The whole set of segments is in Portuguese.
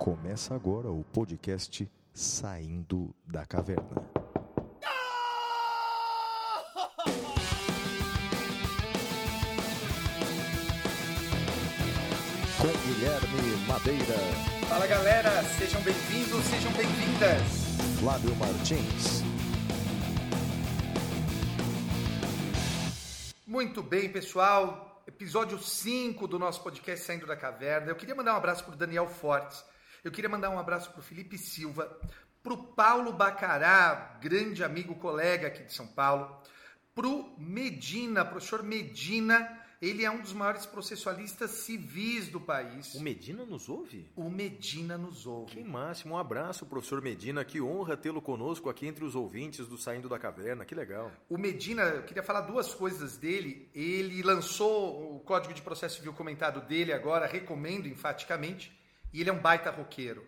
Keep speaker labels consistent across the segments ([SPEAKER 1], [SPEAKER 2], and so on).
[SPEAKER 1] Começa agora o podcast Saindo da Caverna. Com Guilherme Madeira,
[SPEAKER 2] Fala galera, sejam bem-vindos, sejam bem-vindas.
[SPEAKER 1] Flávio Martins,
[SPEAKER 2] Muito bem, pessoal. Episódio 5 do nosso podcast Saindo da Caverna. Eu queria mandar um abraço para o Daniel Fortes. Eu queria mandar um abraço para o Felipe Silva, para o Paulo Bacará, grande amigo, colega aqui de São Paulo, para o Medina, professor Medina. Ele é um dos maiores processualistas civis do país.
[SPEAKER 3] O Medina nos ouve?
[SPEAKER 2] O Medina nos ouve.
[SPEAKER 3] Que máximo. Um abraço, professor Medina. Que honra tê-lo conosco aqui entre os ouvintes do Saindo da Caverna. Que legal.
[SPEAKER 2] O Medina, eu queria falar duas coisas dele. Ele lançou o Código de Processo Civil comentado dele agora, recomendo enfaticamente. E ele é um baita roqueiro.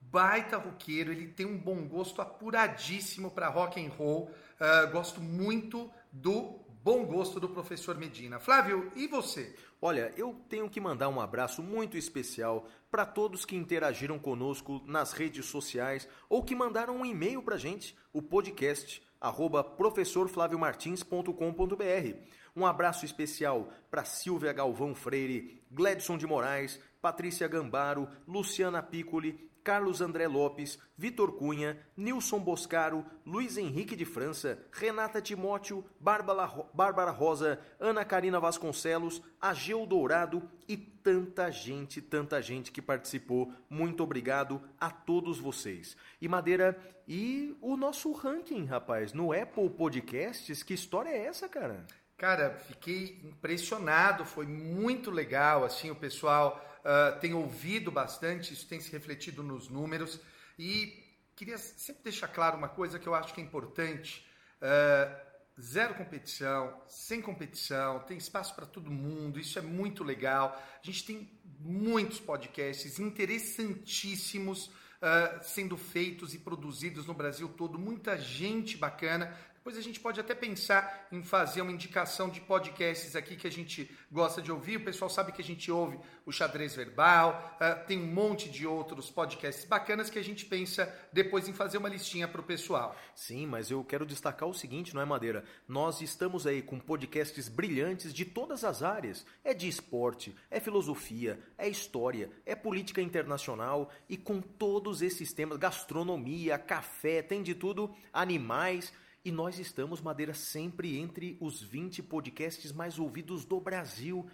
[SPEAKER 2] Baita roqueiro, ele tem um bom gosto apuradíssimo para rock and roll. Ah, gosto muito do bom gosto do professor Medina. Flávio, e você?
[SPEAKER 3] Olha, eu tenho que mandar um abraço muito especial para todos que interagiram conosco nas redes sociais ou que mandaram um e-mail para gente, o podcast arroba professorflaviomartins.com.br. Um abraço especial para Silvia Galvão Freire, Gledson de Moraes, Patrícia Gambaro, Luciana Piccoli, Carlos André Lopes, Vitor Cunha, Nilson Boscaro, Luiz Henrique de França, Renata Timóteo, Bárbara, Ro- Bárbara Rosa, Ana Karina Vasconcelos, Ageu Dourado e tanta gente, tanta gente que participou. Muito obrigado a todos vocês. E Madeira, e o nosso ranking, rapaz, no Apple Podcasts, que história é essa, cara?
[SPEAKER 2] Cara, fiquei impressionado, foi muito legal, assim, o pessoal ah, tem ouvido bastante, isso tem se refletido nos números. E queria sempre deixar claro uma coisa que eu acho que é importante, ah, zero competição, sem competição, tem espaço para todo mundo, isso é muito legal, a gente tem muitos podcasts interessantíssimos ah, sendo feitos e produzidos no Brasil todo, muita gente bacana. Depois a gente pode até pensar em fazer uma indicação de podcasts aqui que a gente gosta de ouvir. O pessoal sabe que a gente ouve o Xadrez Verbal, ah, tem um monte de outros podcasts bacanas que a gente pensa depois em fazer uma listinha para o pessoal.
[SPEAKER 3] Sim, mas eu quero destacar o seguinte, não é, Madeira? Nós estamos aí com podcasts brilhantes de todas as áreas. É de esporte, é filosofia, é história, é política internacional e com todos esses temas, gastronomia, café, tem de tudo, animais. E nós estamos, Madeira, sempre entre os 20 podcasts mais ouvidos do Brasil.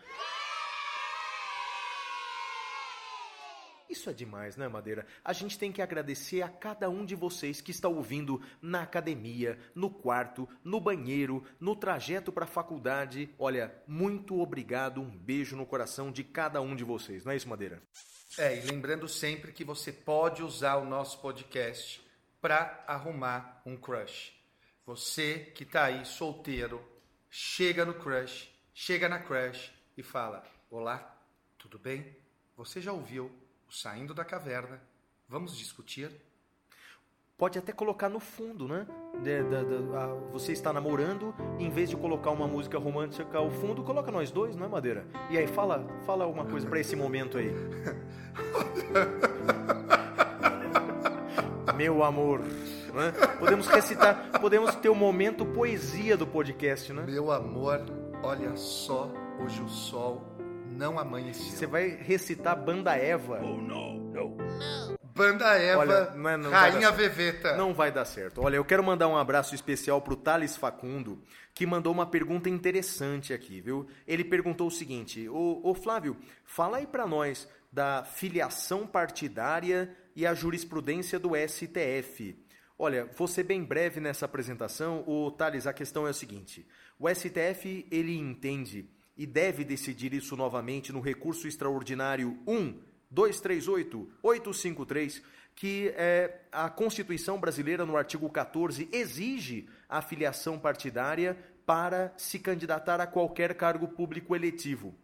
[SPEAKER 3] Isso é demais, né, Madeira? A gente tem que agradecer a cada um de vocês que está ouvindo na academia, no quarto, no banheiro, no trajeto para a faculdade. Olha, muito obrigado, um beijo no coração de cada um de vocês, não é isso, Madeira?
[SPEAKER 2] É, e lembrando sempre que você pode usar o nosso podcast para arrumar um crush. Você que tá aí solteiro, chega no crush, chega na crush e fala: Olá, tudo bem? Você já ouviu o Saindo da Caverna? Vamos discutir?
[SPEAKER 3] Pode até colocar no fundo, né? De- da- da- a- você está namorando, em vez de colocar uma música romântica ao fundo, coloca nós dois, não é, Madeira? E aí, fala, fala alguma coisa para esse momento aí. Meu amor, né? Podemos recitar, podemos ter o momento poesia do podcast, né?
[SPEAKER 2] Meu amor, olha só, hoje o sol não amanheceu.
[SPEAKER 3] Você vai recitar Banda Eva.
[SPEAKER 2] Banda Eva,
[SPEAKER 3] Olha, não é- não vai
[SPEAKER 2] Rainha. Veveta.
[SPEAKER 3] Não vai dar certo. Olha, eu quero mandar um abraço especial pro Thales Facundo, que mandou uma pergunta interessante aqui, viu? Ele perguntou o seguinte: Ô, ô Flávio, fala aí pra nós da filiação partidária e a jurisprudência do STF. Olha, vou ser bem breve nessa apresentação. O Thales, a questão é a seguinte: o STF ele entende e deve decidir isso novamente no recurso extraordinário 1 238-853, que é, a Constituição brasileira, no artigo 14, exige a filiação partidária para se candidatar a qualquer cargo público eletivo.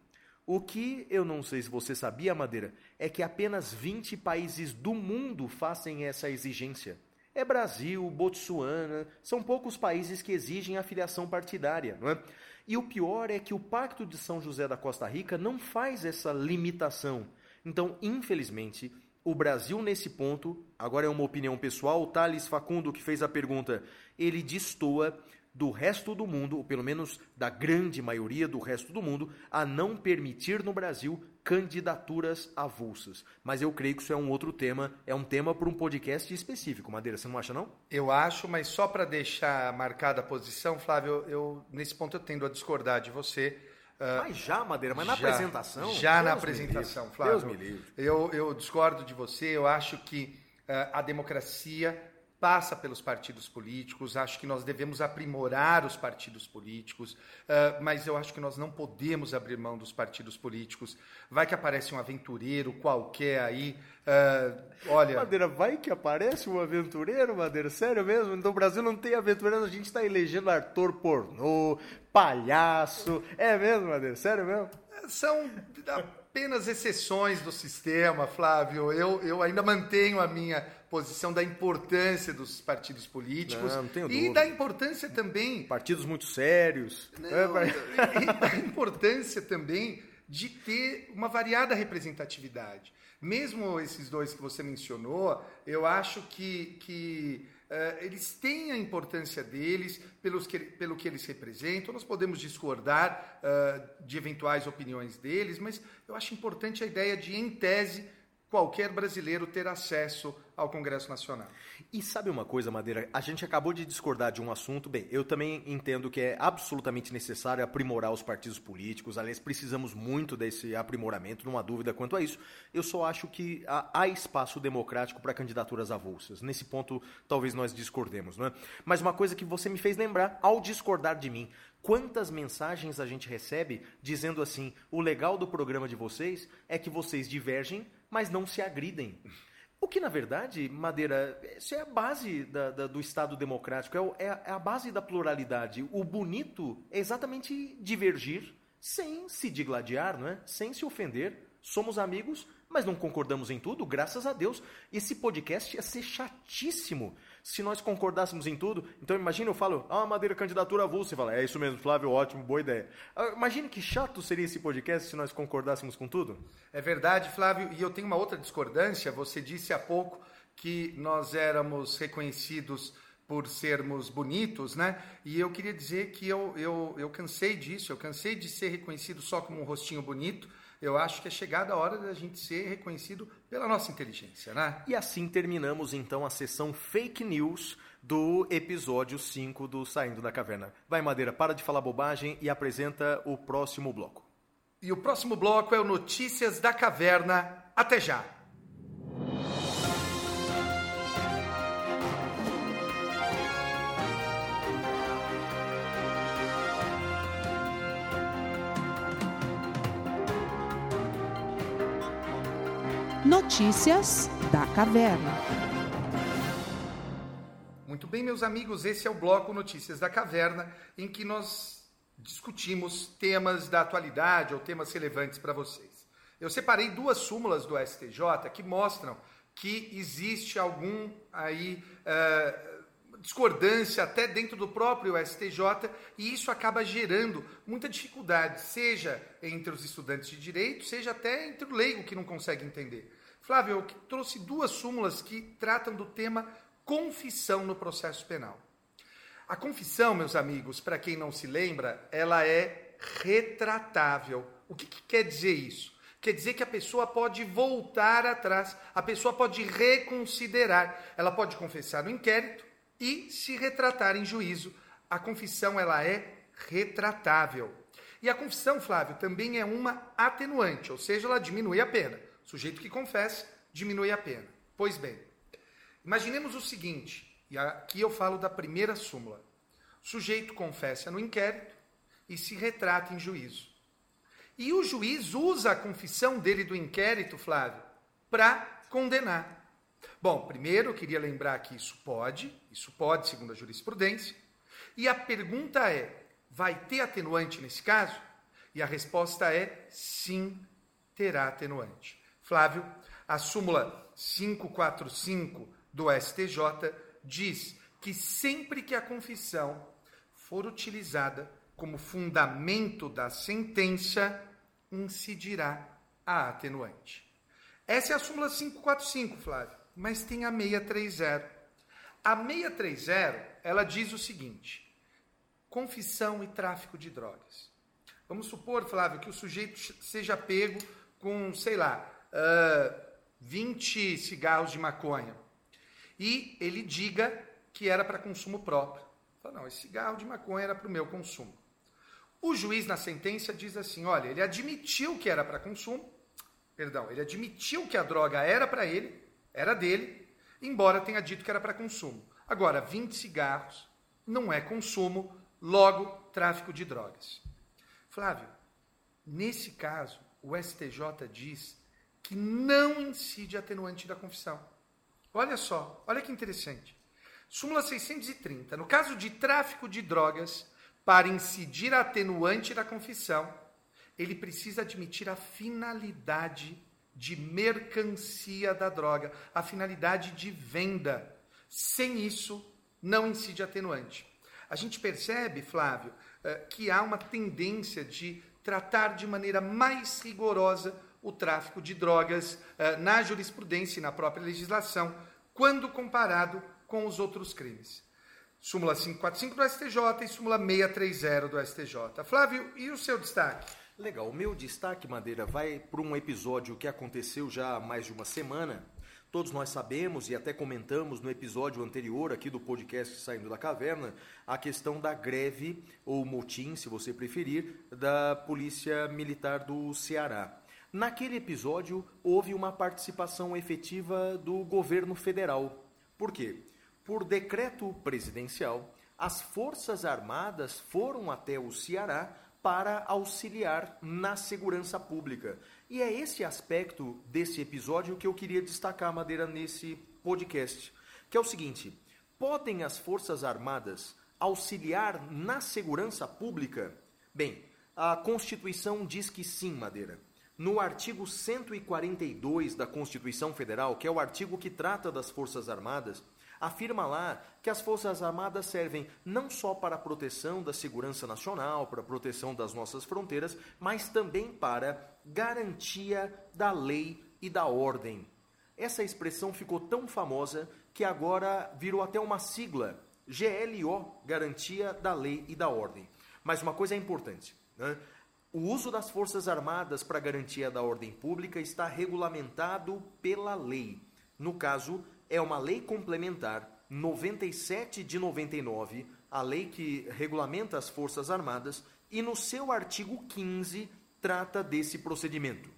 [SPEAKER 3] O que eu não sei se você sabia, Madeira, é que apenas 20 países do mundo fazem essa exigência. É Brasil, Botsuana, são poucos países que exigem a filiação partidária, não é? E o pior é que o Pacto de São José da Costa Rica não faz essa limitação. Então, infelizmente, o Brasil nesse ponto, agora é uma opinião pessoal, o Thales Facundo que fez a pergunta, ele destoa do resto do mundo, ou pelo menos da grande maioria do resto do mundo, a não permitir no Brasil candidaturas avulsas. Mas eu creio que isso é um outro tema, é um tema para um podcast específico. Madeira, você não acha não?
[SPEAKER 2] Eu acho, mas só para deixar marcada a posição, Flávio, eu, nesse ponto eu tendo a discordar de você.
[SPEAKER 3] Uh, mas já, Madeira, mas na já, apresentação?
[SPEAKER 2] Já Deus na apresentação, Flávio. Deus me livre. Eu, eu discordo de você, eu acho que uh, a democracia passa pelos partidos políticos, acho que nós devemos aprimorar os partidos políticos, uh, mas eu acho que nós não podemos abrir mão dos partidos políticos. Vai que aparece um aventureiro qualquer aí, uh, olha...
[SPEAKER 3] Madeira, vai que aparece um aventureiro, Madeira, sério mesmo? Então o Brasil não tem aventureiro, a gente está elegendo ator pornô, palhaço, é mesmo, Madeira, sério mesmo?
[SPEAKER 2] São apenas exceções do sistema, Flávio. Eu, eu ainda mantenho a minha posição da importância dos partidos políticos
[SPEAKER 3] não, não
[SPEAKER 2] e da importância também
[SPEAKER 3] partidos muito sérios.
[SPEAKER 2] Não, e da importância também de ter uma variada representatividade. Mesmo esses dois que você mencionou eu acho que, que uh, eles têm a importância deles pelos que, pelo que eles representam. Nós podemos discordar uh, de eventuais opiniões deles mas eu acho importante a ideia de em tese qualquer brasileiro ter acesso ao Congresso Nacional.
[SPEAKER 3] E sabe uma coisa, Madeira? A gente acabou de discordar de um assunto. Bem, eu também entendo que é absolutamente necessário aprimorar os partidos políticos. Aliás, precisamos muito desse aprimoramento, não há dúvida quanto a isso. Eu só acho que há, espaço democrático para candidaturas avulsas. Nesse ponto, talvez nós discordemos, não é? Mas uma coisa que você me fez lembrar ao discordar de mim. Quantas mensagens a gente recebe dizendo assim: o legal do programa de vocês é que vocês divergem mas não se agridem. O que, na verdade, Madeira, isso é a base da, da, do Estado democrático, é, é, é a base da pluralidade. O bonito é exatamente divergir sem se digladiar, não é? sem se ofender. Somos amigos, mas não concordamos em tudo, graças a Deus. Esse podcast ia ser chatíssimo se nós concordássemos em tudo. Então imagina eu falo, ah, Madeira, candidatura avulsa. Você fala, é isso mesmo, Flávio, ótimo, boa ideia. Ah, imagine que chato seria esse podcast se nós concordássemos com tudo.
[SPEAKER 2] É verdade, Flávio, e eu tenho uma outra discordância. Você disse há pouco que nós éramos reconhecidos por sermos bonitos, né? E eu queria dizer que eu, eu, eu cansei disso, eu cansei de ser reconhecido só como um rostinho bonito eu acho que é chegada a hora da gente ser reconhecido pela nossa inteligência, né?
[SPEAKER 3] E assim terminamos então a sessão fake news do episódio 5 do Saindo da Caverna. Vai, Madeira, para de falar bobagem e apresenta o próximo bloco.
[SPEAKER 2] E o próximo bloco é o Notícias da Caverna. Até já!
[SPEAKER 4] Notícias da Caverna.
[SPEAKER 2] Muito bem, meus amigos, esse é o bloco Notícias da Caverna, em que nós discutimos temas da atualidade ou temas relevantes para vocês. Eu separei duas súmulas do STJ que mostram que existe algum aí uh, discordância até dentro do próprio STJ e isso acaba gerando muita dificuldade, seja entre os estudantes de direito, seja até entre o leigo que não consegue entender. Flávio, eu trouxe duas súmulas que tratam do tema confissão no processo penal. A confissão, meus amigos, para quem não se lembra, ela é retratável. O que, que, quer dizer isso? Quer dizer que a pessoa pode voltar atrás, a pessoa pode reconsiderar, ela pode confessar no inquérito e se retratar em juízo. A confissão ela é retratável. E a confissão, Flávio, também é uma atenuante, ou seja, ela diminui a pena. Sujeito que confessa, diminui a pena. Pois bem, imaginemos o seguinte, e aqui eu falo da primeira súmula. O sujeito confessa no inquérito e se retrata em juízo. E o juiz usa a confissão dele do inquérito, Flávio, para condenar. Bom, primeiro eu queria lembrar que isso pode, isso pode, segundo a jurisprudência. E a pergunta é: vai ter atenuante nesse caso? E a resposta é sim, terá atenuante. Flávio, a súmula 545 do STJ diz que sempre que a confissão for utilizada como fundamento da sentença, incidirá a atenuante. Essa é a súmula 545, Flávio, mas tem a 630. A 630, ela diz o seguinte: confissão e tráfico de drogas. Vamos supor, Flávio, que o sujeito seja pego com, sei lá, uh, 20 cigarros de maconha e ele diga que era para consumo próprio. Fala, não, esse cigarro de maconha era para o meu consumo. O juiz, na sentença, diz assim: olha, ele admitiu que era para consumo, perdão, ele admitiu que a droga era para ele, era dele, embora tenha dito que era para consumo. Agora, 20 cigarros não é consumo, logo, tráfico de drogas. Flávio, nesse caso, o STJ diz que não incide atenuante da confissão. Olha só, olha que interessante. Súmula 630. No caso de tráfico de drogas, para incidir atenuante da confissão, ele precisa admitir a finalidade de mercancia da droga, a finalidade de venda. Sem isso, não incide atenuante. A gente percebe, Flávio, eh, que há uma tendência de tratar de maneira mais rigorosa o tráfico de drogas eh, na jurisprudência e na própria legislação, quando comparado com os outros crimes. Súmula 545 do STJ e súmula 630 do STJ. Flávio, e o seu destaque?
[SPEAKER 3] Legal, o meu destaque, Madeira, vai para um episódio que aconteceu já há mais de uma semana. Todos nós sabemos e até comentamos no episódio anterior aqui do podcast Saindo da Caverna a questão da greve ou motim, se você preferir, da Polícia Militar do Ceará. Naquele episódio houve uma participação efetiva do governo federal. Por quê? por decreto presidencial, as Forças Armadas foram até o Ceará para auxiliar na segurança pública. E é esse aspecto desse episódio que eu queria destacar, Madeira, nesse podcast, que é o seguinte: podem as Forças Armadas auxiliar na segurança pública? Bem, a Constituição diz que sim, Madeira. No artigo 142 da Constituição Federal, que é o artigo que trata das Forças Armadas, afirma lá que as Forças Armadas servem não só para a proteção da segurança nacional, para a proteção das nossas fronteiras, mas também para garantia da lei e da ordem. Essa expressão ficou tão famosa que agora virou até uma sigla, GLO, Garantia da Lei e da Ordem. Mas uma coisa é importante, né? O uso das Forças Armadas para garantia da ordem pública está regulamentado pela lei. No caso, é uma lei complementar 97 de 99, a lei que regulamenta as Forças Armadas, e no seu artigo 15 trata desse procedimento.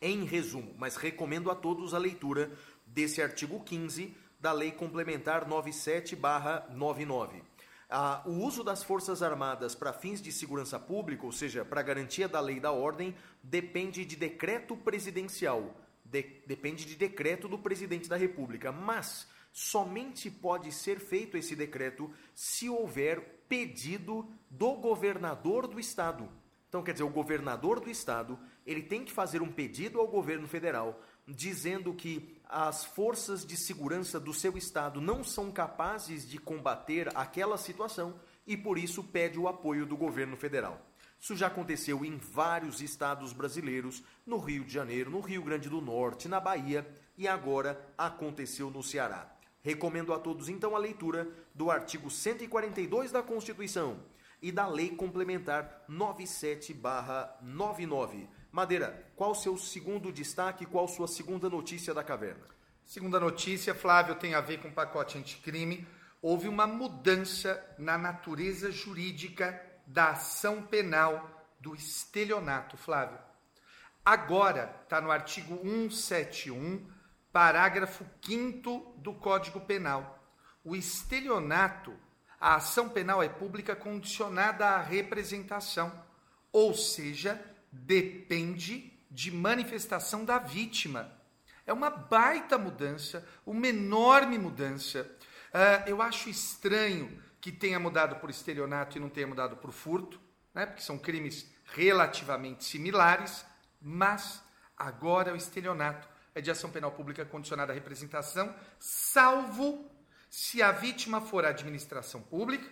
[SPEAKER 3] Em resumo, mas recomendo a todos a leitura desse artigo 15 da Lei Complementar 97/99. Ah, o uso das Forças Armadas para fins de segurança pública, ou seja, para garantia da lei e da ordem, depende de decreto presidencial de, depende de decreto do presidente da República, mas somente pode ser feito esse decreto se houver pedido do governador do estado. Então, quer dizer, o governador do estado, ele tem que fazer um pedido ao governo federal dizendo que as forças de segurança do seu estado não são capazes de combater aquela situação e por isso pede o apoio do governo federal. Isso já aconteceu em vários estados brasileiros, no Rio de Janeiro, no Rio Grande do Norte, na Bahia e agora aconteceu no Ceará. Recomendo a todos então a leitura do artigo 142 da Constituição e da Lei Complementar 97/99. Madeira, qual o seu segundo destaque, qual sua segunda notícia da caverna?
[SPEAKER 2] Segunda notícia, Flávio, tem a ver com o pacote anticrime. Houve uma mudança na natureza jurídica da ação penal do estelionato, Flávio. Agora está no artigo 171, parágrafo 5 do Código Penal. O estelionato, a ação penal é pública condicionada à representação, ou seja, depende de manifestação da vítima. É uma baita mudança, uma enorme mudança. Uh, eu acho estranho que tenha mudado por estelionato e não tenha mudado por furto, né? porque são crimes relativamente similares, mas agora o estelionato é de ação penal pública condicionada à representação, salvo se a vítima for a administração pública,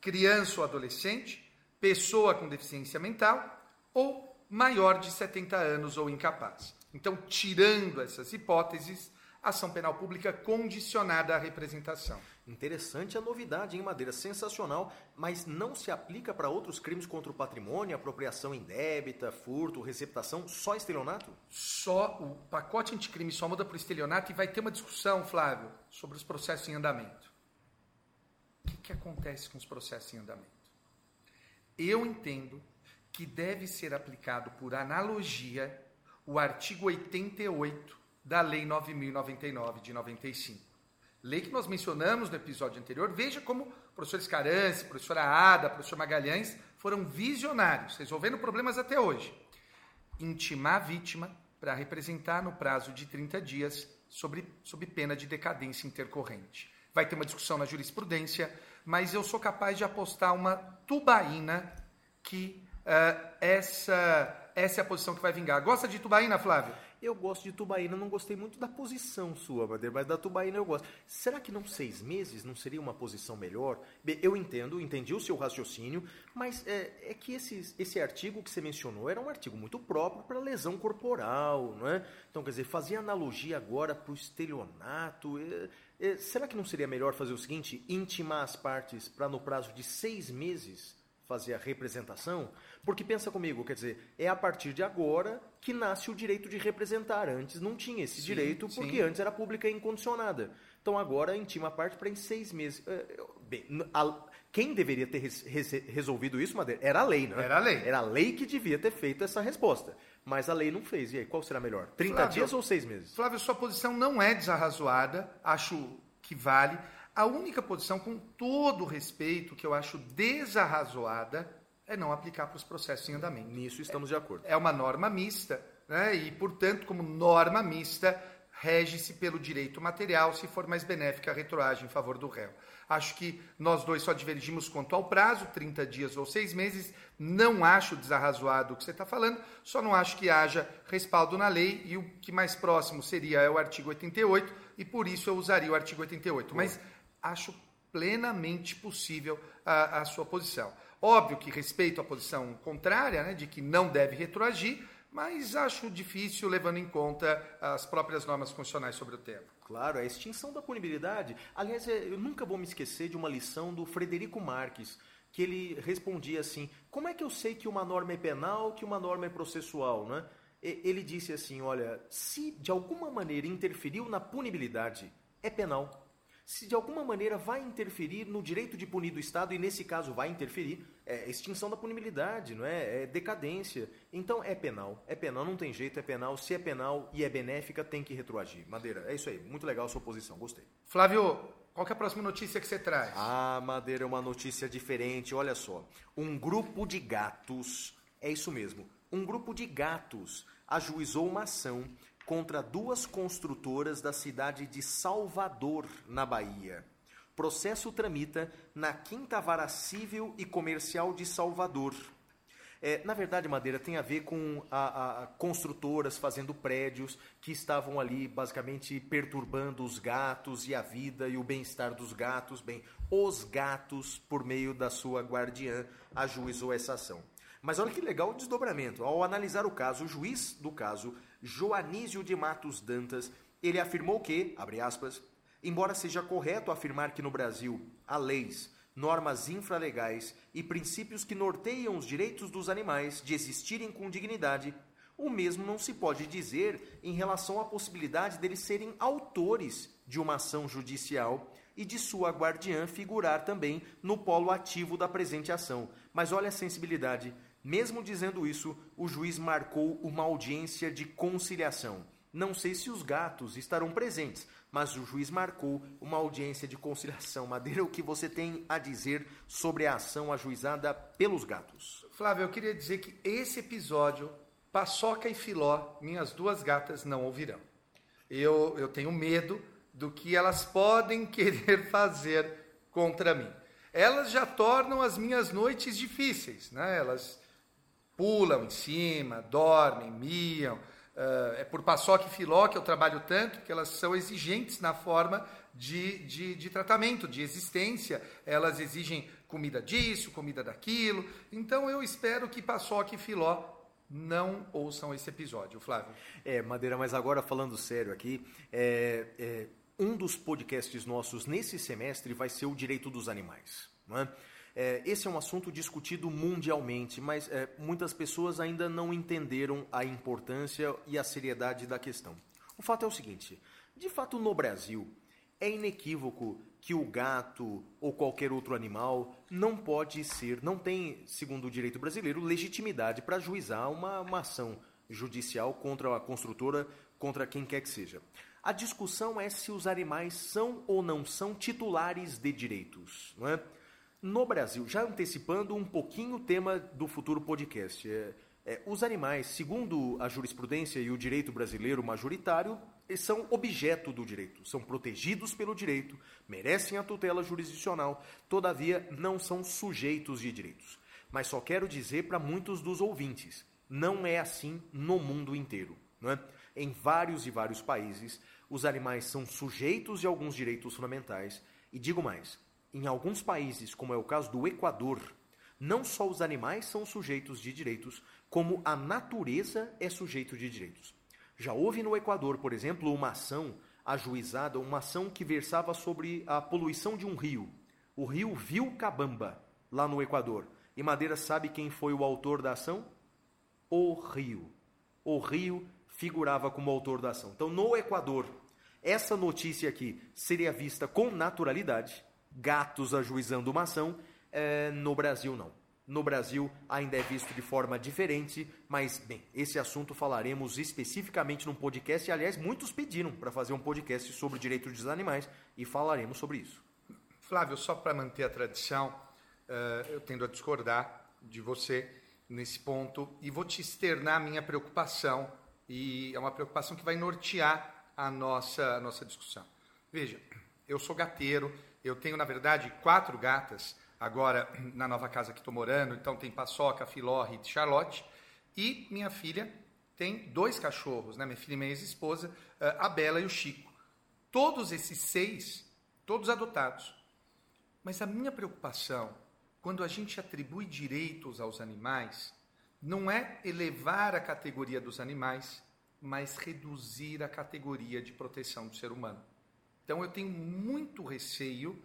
[SPEAKER 2] criança ou adolescente, pessoa com deficiência mental ou maior de 70 anos ou incapaz. Então, tirando essas hipóteses, ação penal pública condicionada à representação.
[SPEAKER 3] Interessante a novidade, em Madeira? Sensacional, mas não se aplica para outros crimes contra o patrimônio, apropriação indébita, furto, receptação, só estelionato?
[SPEAKER 2] Só o pacote anticrime só muda para o estelionato e vai ter uma discussão, Flávio, sobre os processos em andamento. O que, que acontece com os processos em andamento? Eu entendo que deve ser aplicado por analogia o artigo 88 da Lei 9099 de 95. Lei que nós mencionamos no episódio anterior. Veja como o professor professora Ada, professor Magalhães foram visionários, resolvendo problemas até hoje. Intimar a vítima para representar no prazo de 30 dias sobre, sob pena de decadência intercorrente. Vai ter uma discussão na jurisprudência, mas eu sou capaz de apostar uma tubaína que uh, essa, essa é a posição que vai vingar. Gosta de tubaína, Flávio?
[SPEAKER 3] Eu gosto de Tubaína, não gostei muito da posição sua, Madeira, mas da Tubaína eu gosto. Será que não seis meses não seria uma posição melhor? Eu entendo, entendi o seu raciocínio, mas é, é que esse, esse artigo que você mencionou era um artigo muito próprio para lesão corporal, não é? Então, quer dizer, fazer analogia agora para o estelionato. É, é, será que não seria melhor fazer o seguinte: intimar as partes para no prazo de seis meses fazer a representação? Porque pensa comigo, quer dizer, é a partir de agora que nasce o direito de representar. Antes não tinha esse sim, direito, porque sim. antes era pública e incondicionada. Então agora intima parte para em seis meses. É, bem, a, quem deveria ter res, res, resolvido isso, Madeira? Era a lei, né?
[SPEAKER 2] Era a lei.
[SPEAKER 3] Era a lei que devia ter feito essa resposta. Mas a lei não fez. E aí, qual será melhor? 30 Flávio, dias ou seis meses?
[SPEAKER 2] Flávio, sua posição não é desarrazoada. Acho que vale. A única posição, com todo o respeito, que eu acho desarrazoada é não aplicar para os processos em andamento.
[SPEAKER 3] Nisso estamos de acordo.
[SPEAKER 2] É uma norma mista, né? e, portanto, como norma mista, rege-se pelo direito material se for mais benéfica a retroagem em favor do réu. Acho que nós dois só divergimos quanto ao prazo, 30 dias ou seis meses. Não acho desarrazoado o que você está falando, só não acho que haja respaldo na lei e o que mais próximo seria é o artigo 88 e por isso eu usaria o artigo 88. Mas acho plenamente possível a, a sua posição. Óbvio que respeito a posição contrária, né, de que não deve retroagir, mas acho difícil levando em conta as próprias normas constitucionais sobre o tema.
[SPEAKER 3] Claro, a extinção da punibilidade. Aliás, é, eu nunca vou me esquecer de uma lição do Frederico Marques, que ele respondia assim: como é que eu sei que uma norma é penal, que uma norma é processual, né? Ele disse assim: olha, se de alguma maneira interferiu na punibilidade, é penal se de alguma maneira vai interferir no direito de punir do Estado, e nesse caso vai interferir, é extinção da punibilidade, não é? é decadência. Então é penal, é penal, não tem jeito, é penal. Se é penal e é benéfica, tem que retroagir. Madeira, é isso aí, muito legal a sua posição, gostei.
[SPEAKER 2] Flávio, qual é a próxima notícia que você traz?
[SPEAKER 3] Ah, Madeira, é uma notícia diferente, olha só. Um grupo de gatos, é isso mesmo, um grupo de gatos ajuizou uma ação contra duas construtoras da cidade de Salvador, na Bahia. Processo tramita na Quinta Vara Civil e Comercial de Salvador. É, na verdade, Madeira tem a ver com a, a, construtoras fazendo prédios que estavam ali basicamente perturbando os gatos e a vida e o bem-estar dos gatos. Bem, os gatos, por meio da sua guardiã, ajuizou essa ação. Mas olha que legal o desdobramento. Ao analisar o caso, o juiz do caso Joanísio de Matos Dantas, ele afirmou que, abre aspas, embora seja correto afirmar que no Brasil há leis, normas infralegais e princípios que norteiam os direitos dos animais de existirem com dignidade, o mesmo não se pode dizer em relação à possibilidade deles serem autores de uma ação judicial e de sua guardiã figurar também no polo ativo da presente ação. Mas olha a sensibilidade. Mesmo dizendo isso, o juiz marcou uma audiência de conciliação. Não sei se os gatos estarão presentes, mas o juiz marcou uma audiência de conciliação. Madeira, o que você tem a dizer sobre a ação ajuizada pelos gatos?
[SPEAKER 2] Flávio, eu queria dizer que esse episódio, Paçoca e Filó, minhas duas gatas, não ouvirão. Eu, eu tenho medo do que elas podem querer fazer contra mim. Elas já tornam as minhas noites difíceis, né? Elas pulam em cima, dormem, miam. Uh, é por paçoca e filó que eu trabalho tanto, que elas são exigentes na forma de, de, de, tratamento, de existência. Elas exigem comida disso, comida daquilo. Então eu espero que paçoca e filó não ouçam esse episódio, Flávio.
[SPEAKER 3] É, Madeira, mas agora falando sério aqui, é, é, um dos podcasts nossos nesse semestre vai ser o direito dos animais. Não é? É, esse é um assunto discutido mundialmente, mas é, muitas pessoas ainda não entenderam a importância e a seriedade da questão. O fato é o seguinte: de fato, no Brasil, é inequívoco que o gato ou qualquer outro animal não pode ser, não tem, segundo o direito brasileiro, legitimidade para juizar uma, uma ação judicial contra a construtora, contra quem quer que seja. A discussão é se os animais são ou não são titulares de direitos. Não é? No Brasil, já antecipando um pouquinho o tema do futuro podcast, é, é, os animais, segundo a jurisprudência e o direito brasileiro majoritário, são objeto do direito, são protegidos pelo direito, merecem a tutela jurisdicional, todavia não são sujeitos de direitos. Mas só quero dizer para muitos dos ouvintes, não é assim no mundo inteiro. Não é? Em vários e vários países, os animais são sujeitos de alguns direitos fundamentais, e digo mais, em alguns países, como é o caso do Equador, não só os animais são sujeitos de direitos, como a natureza é sujeito de direitos. Já houve no Equador, por exemplo, uma ação ajuizada, uma ação que versava sobre a poluição de um rio, o rio Vilcabamba, lá no Equador. E Madeira sabe quem foi o autor da ação? O rio. O rio figurava como autor da ação. Então, no Equador, essa notícia aqui seria vista com naturalidade, gatos ajuizando uma ação, é, no Brasil não. No Brasil ainda é visto de forma diferente, mas bem, esse assunto falaremos especificamente num podcast. E, aliás, muitos pediram para fazer um podcast sobre direitos dos animais e falaremos sobre isso.
[SPEAKER 2] Flávio, só para manter a tradição, uh, eu tendo a discordar de você nesse ponto e vou te externar a minha preocupação e é uma preocupação que vai nortear a nossa, a nossa discussão. Veja, eu sou gateiro, eu tenho, na verdade, quatro gatas agora na nova casa que estou morando. Então tem Paçoca, Filó, Rita e Charlotte. E minha filha tem dois cachorros, né? minha filha e minha ex-esposa, eh, a Bela e o Chico. Todos esses seis, todos adotados. Mas a minha preocupação, quando a gente atribui direitos aos animais, não é elevar a categoria dos animais, mas reduzir a categoria de proteção do ser humano. Então eu tenho muito receio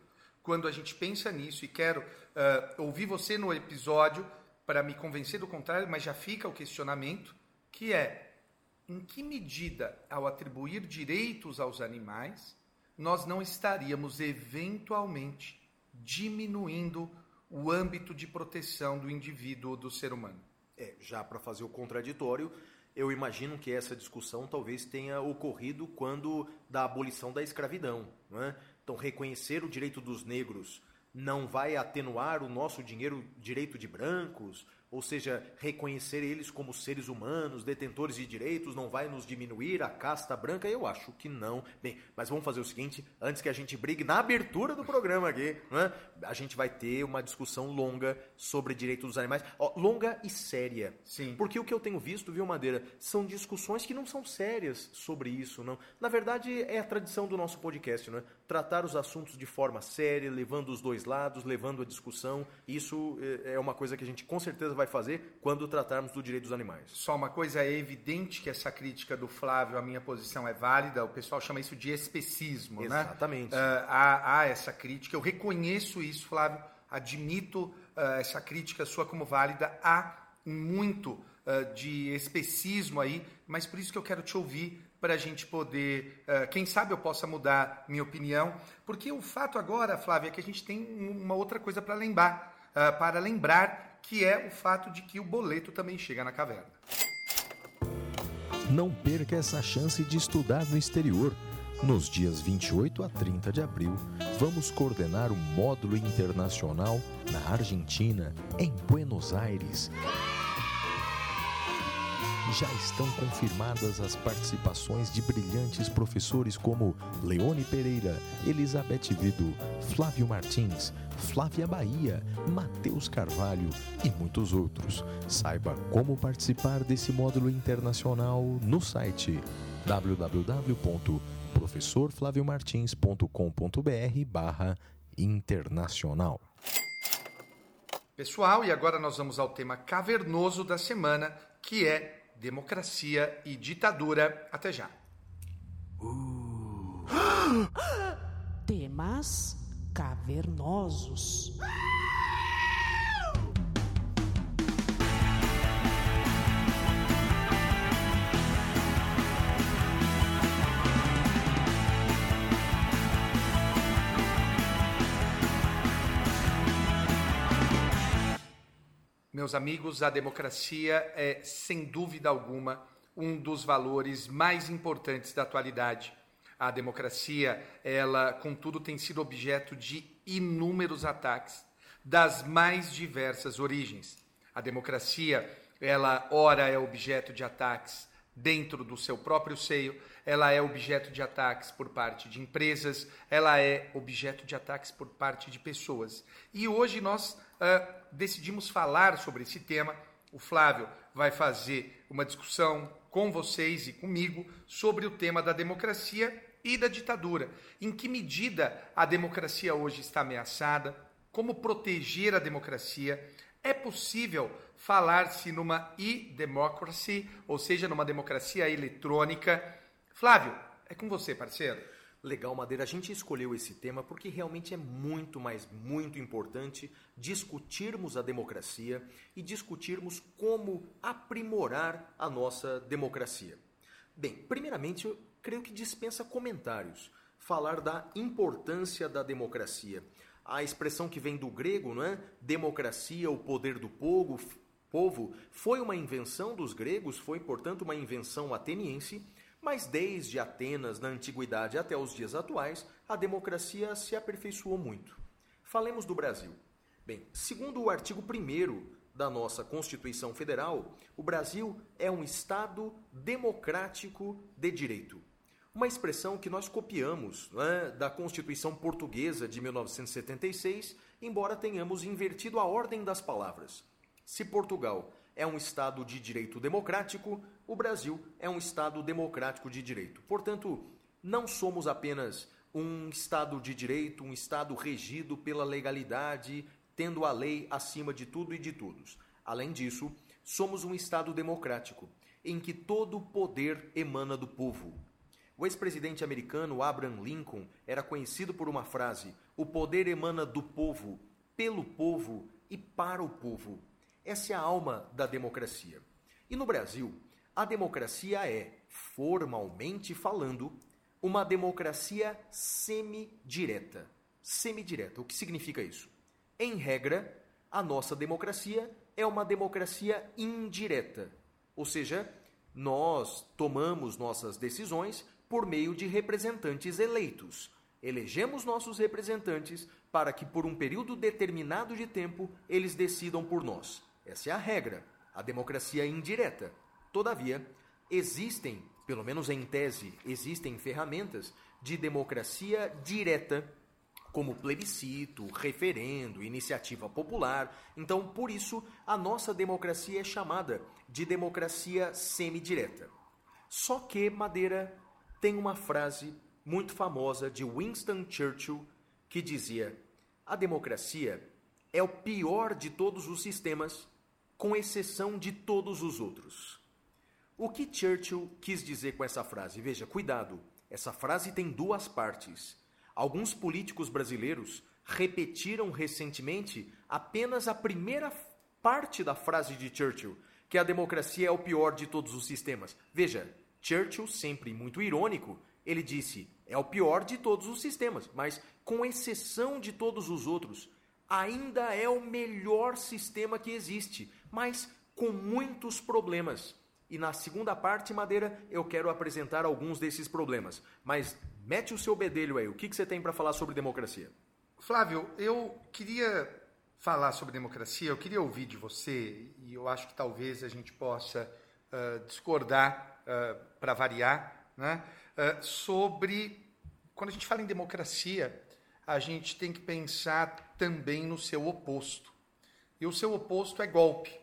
[SPEAKER 2] quando a gente pensa nisso e quero uh, ouvir você no episódio para me convencer do contrário, mas já fica o questionamento, que é em que medida, ao atribuir direitos aos animais, nós não estaríamos eventualmente diminuindo o âmbito de proteção do indivíduo do ser humano?
[SPEAKER 3] É, já para fazer o contraditório, eu imagino que essa discussão talvez tenha ocorrido quando da abolição da escravidão. É? Então, reconhecer o direito dos negros não vai atenuar o nosso dinheiro, direito de brancos, ou seja, reconhecer eles como seres humanos, detentores de direitos, não vai nos diminuir a casta branca? Eu acho que não. Bem, mas vamos fazer o seguinte, antes que a gente brigue na abertura do programa aqui, né, a gente vai ter uma discussão longa sobre direitos dos animais, ó, longa e séria.
[SPEAKER 2] Sim.
[SPEAKER 3] Porque o que eu tenho visto, viu, Madeira, são discussões que não são sérias sobre isso, não. Na verdade, é a tradição do nosso podcast, né? Tratar os assuntos de forma séria, levando os dois lados, levando a discussão. Isso é, é uma coisa que a gente com certeza vai fazer quando tratarmos do direito dos animais.
[SPEAKER 2] Só uma coisa, é evidente que essa crítica do Flávio, a minha posição é válida, o pessoal chama isso de especismo,
[SPEAKER 3] né? Exatamente.
[SPEAKER 2] né? Uh, há, há, essa crítica, eu reconheço isso, Flávio, admito uh, essa crítica sua como válida, há muito uh, de especismo aí, mas por isso que eu quero te ouvir para a gente poder, quem sabe eu possa mudar minha opinião, porque o fato agora, Flávio, é que a gente tem uma outra coisa para lembrar, para lembrar que é o fato de que o boleto também chega na caverna.
[SPEAKER 1] Não perca essa chance de estudar no exterior. Nos dias 28 a 30 de abril, vamos coordenar o módulo internacional na Argentina, em Buenos Aires já estão confirmadas as participações de brilhantes professores como Leone Pereira, Elizabeth Vido, Flávio Martins, Flávia Bahia, Matheus Carvalho e muitos outros. Saiba como participar desse módulo internacional no site www.professorflaviomartins.com.br barra internacional.
[SPEAKER 2] Pessoal, e agora nós vamos ao tema cavernoso da semana, que é democracia e ditadura. Até já.
[SPEAKER 4] Uh. Temas cavernosos.
[SPEAKER 2] Meus amigos, a democracia é, sem dúvida alguma, um dos valores mais importantes da atualidade. A democracia, ela, contudo, tem sido objeto de inúmeros ataques das mais diversas origens. A democracia, ela ora é objeto de ataques dentro do seu próprio seio, ela é objeto de ataques por parte de empresas, ela é objeto de ataques por parte de pessoas. E hoje nós uh, decidimos falar sobre esse tema. O Flávio vai fazer uma discussão com vocês e comigo sobre o tema da democracia e da ditadura. Em que medida a democracia hoje está ameaçada? Como proteger a democracia? É possível falar-se numa e-democracy, ou seja, numa democracia eletrônica? Flávio, é com você, parceiro.
[SPEAKER 3] Legal, Madeira. A gente escolheu esse tema porque realmente é muito, mas muito importante discutirmos a democracia e discutirmos como aprimorar a nossa democracia. Bem, primeiramente, eu creio que dispensa comentários falar da importância da democracia. A expressão que vem do grego, não é? Democracia, o poder do povo, povo, foi uma invenção dos gregos, foi, portanto, uma invenção ateniense mas desde Atenas, na antiguidade até os dias atuais, a democracia se aperfeiçoou muito. Falemos do Brasil. Bem, segundo o artigo 1 da nossa Constituição Federal, o Brasil é um Estado democrático de direito. Uma expressão que nós copiamos né, da Constituição Portuguesa de 1976, embora tenhamos invertido a ordem das palavras. Se Portugal é um Estado de direito democrático, o Brasil é um Estado democrático de direito. Portanto, não somos apenas um Estado de direito, um Estado regido pela legalidade, tendo a lei acima de tudo e de todos. Além disso, somos um Estado democrático, em que todo poder emana do povo. O ex-presidente americano Abraham Lincoln era conhecido por uma frase: o poder emana do povo, pelo povo e para o povo. Essa é a alma da democracia. E no Brasil, a democracia é, formalmente falando, uma democracia semidireta. Semidireta. O que significa isso? Em regra, a nossa democracia é uma democracia indireta. Ou seja, nós tomamos nossas decisões por meio de representantes eleitos. Elegemos nossos representantes para que, por um período determinado de tempo, eles decidam por nós. Essa é a regra, a democracia indireta. Todavia, existem, pelo menos em tese, existem ferramentas de democracia direta, como plebiscito, referendo, iniciativa popular. Então, por isso, a nossa democracia é chamada de democracia semidireta. Só que Madeira tem uma frase muito famosa de Winston Churchill que dizia: a democracia é o pior de todos os sistemas com exceção de todos os outros. O que Churchill quis dizer com essa frase? Veja, cuidado, essa frase tem duas partes. Alguns políticos brasileiros repetiram recentemente apenas a primeira parte da frase de Churchill, que a democracia é o pior de todos os sistemas. Veja, Churchill, sempre muito irônico, ele disse: é o pior de todos os sistemas, mas com exceção de todos os outros, ainda é o melhor sistema que existe, mas com muitos problemas. E na segunda parte, Madeira, eu quero apresentar alguns desses problemas. Mas mete o seu bedelho aí, o que, que você tem para falar sobre democracia?
[SPEAKER 2] Flávio, eu queria falar sobre democracia, eu queria ouvir de você, e eu acho que talvez a gente possa uh, discordar, uh, para variar, né, uh, sobre. Quando a gente fala em democracia, a gente tem que pensar também no seu oposto. E o seu oposto é golpe.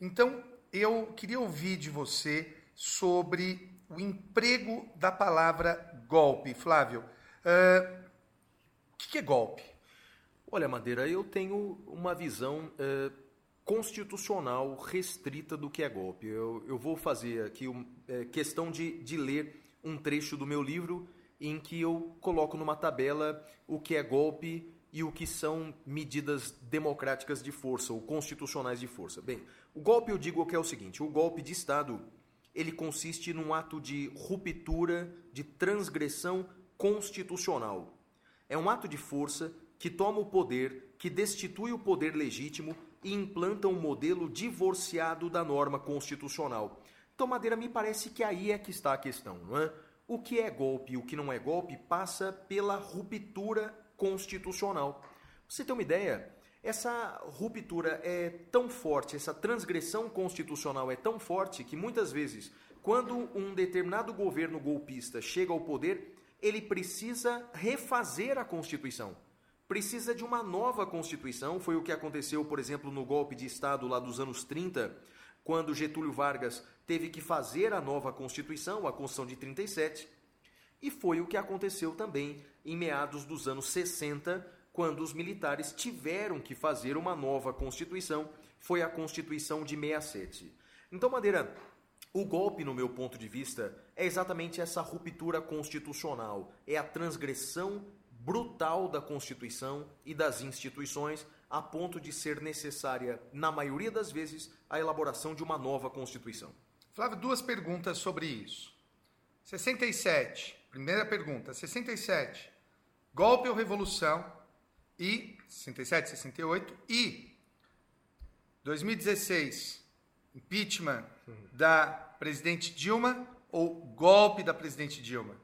[SPEAKER 2] Então, eu queria ouvir de você sobre o emprego da palavra golpe. Flávio, uh, o que é golpe?
[SPEAKER 3] Olha, Madeira, eu tenho uma visão uh, constitucional restrita do que é golpe. Eu, eu vou fazer aqui um, é, questão de, de ler um trecho do meu livro em que eu coloco numa tabela o que é golpe e o que são medidas democráticas de força ou constitucionais de força. Bem, o golpe eu digo que é o seguinte: o golpe de Estado ele consiste num ato de ruptura, de transgressão constitucional. É um ato de força que toma o poder, que destitui o poder legítimo e implanta um modelo divorciado da norma constitucional. Então, Madeira, me parece que aí é que está a questão, não é? O que é golpe e o que não é golpe passa pela ruptura constitucional. Pra você ter uma ideia, essa ruptura é tão forte, essa transgressão constitucional é tão forte que muitas vezes, quando um determinado governo golpista chega ao poder, ele precisa refazer a Constituição. Precisa de uma nova Constituição. Foi o que aconteceu, por exemplo, no golpe de Estado lá dos anos 30, quando Getúlio Vargas teve que fazer a nova Constituição, a Constituição de 37. E foi o que aconteceu também em meados dos anos 60, quando os militares tiveram que fazer uma nova Constituição. Foi a Constituição de 67. Então, Madeira, o golpe, no meu ponto de vista, é exatamente essa ruptura constitucional, é a transgressão brutal da Constituição e das instituições, a ponto de ser necessária, na maioria das vezes, a elaboração de uma nova Constituição.
[SPEAKER 2] Flávio, duas perguntas sobre isso. 67, primeira pergunta, 67, golpe ou revolução? E 67, 68 e 2016, impeachment da presidente Dilma ou golpe da presidente Dilma?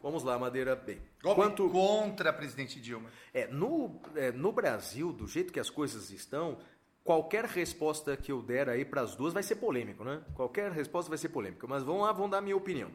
[SPEAKER 3] Vamos lá, Madeira. Bem,
[SPEAKER 2] golpe quanto contra a presidente Dilma?
[SPEAKER 3] É, no, é, no Brasil, do jeito que as coisas estão, qualquer resposta que eu der aí para as duas vai ser polêmico, né? Qualquer resposta vai ser polêmica. Mas vamos lá, vamos dar a minha opinião.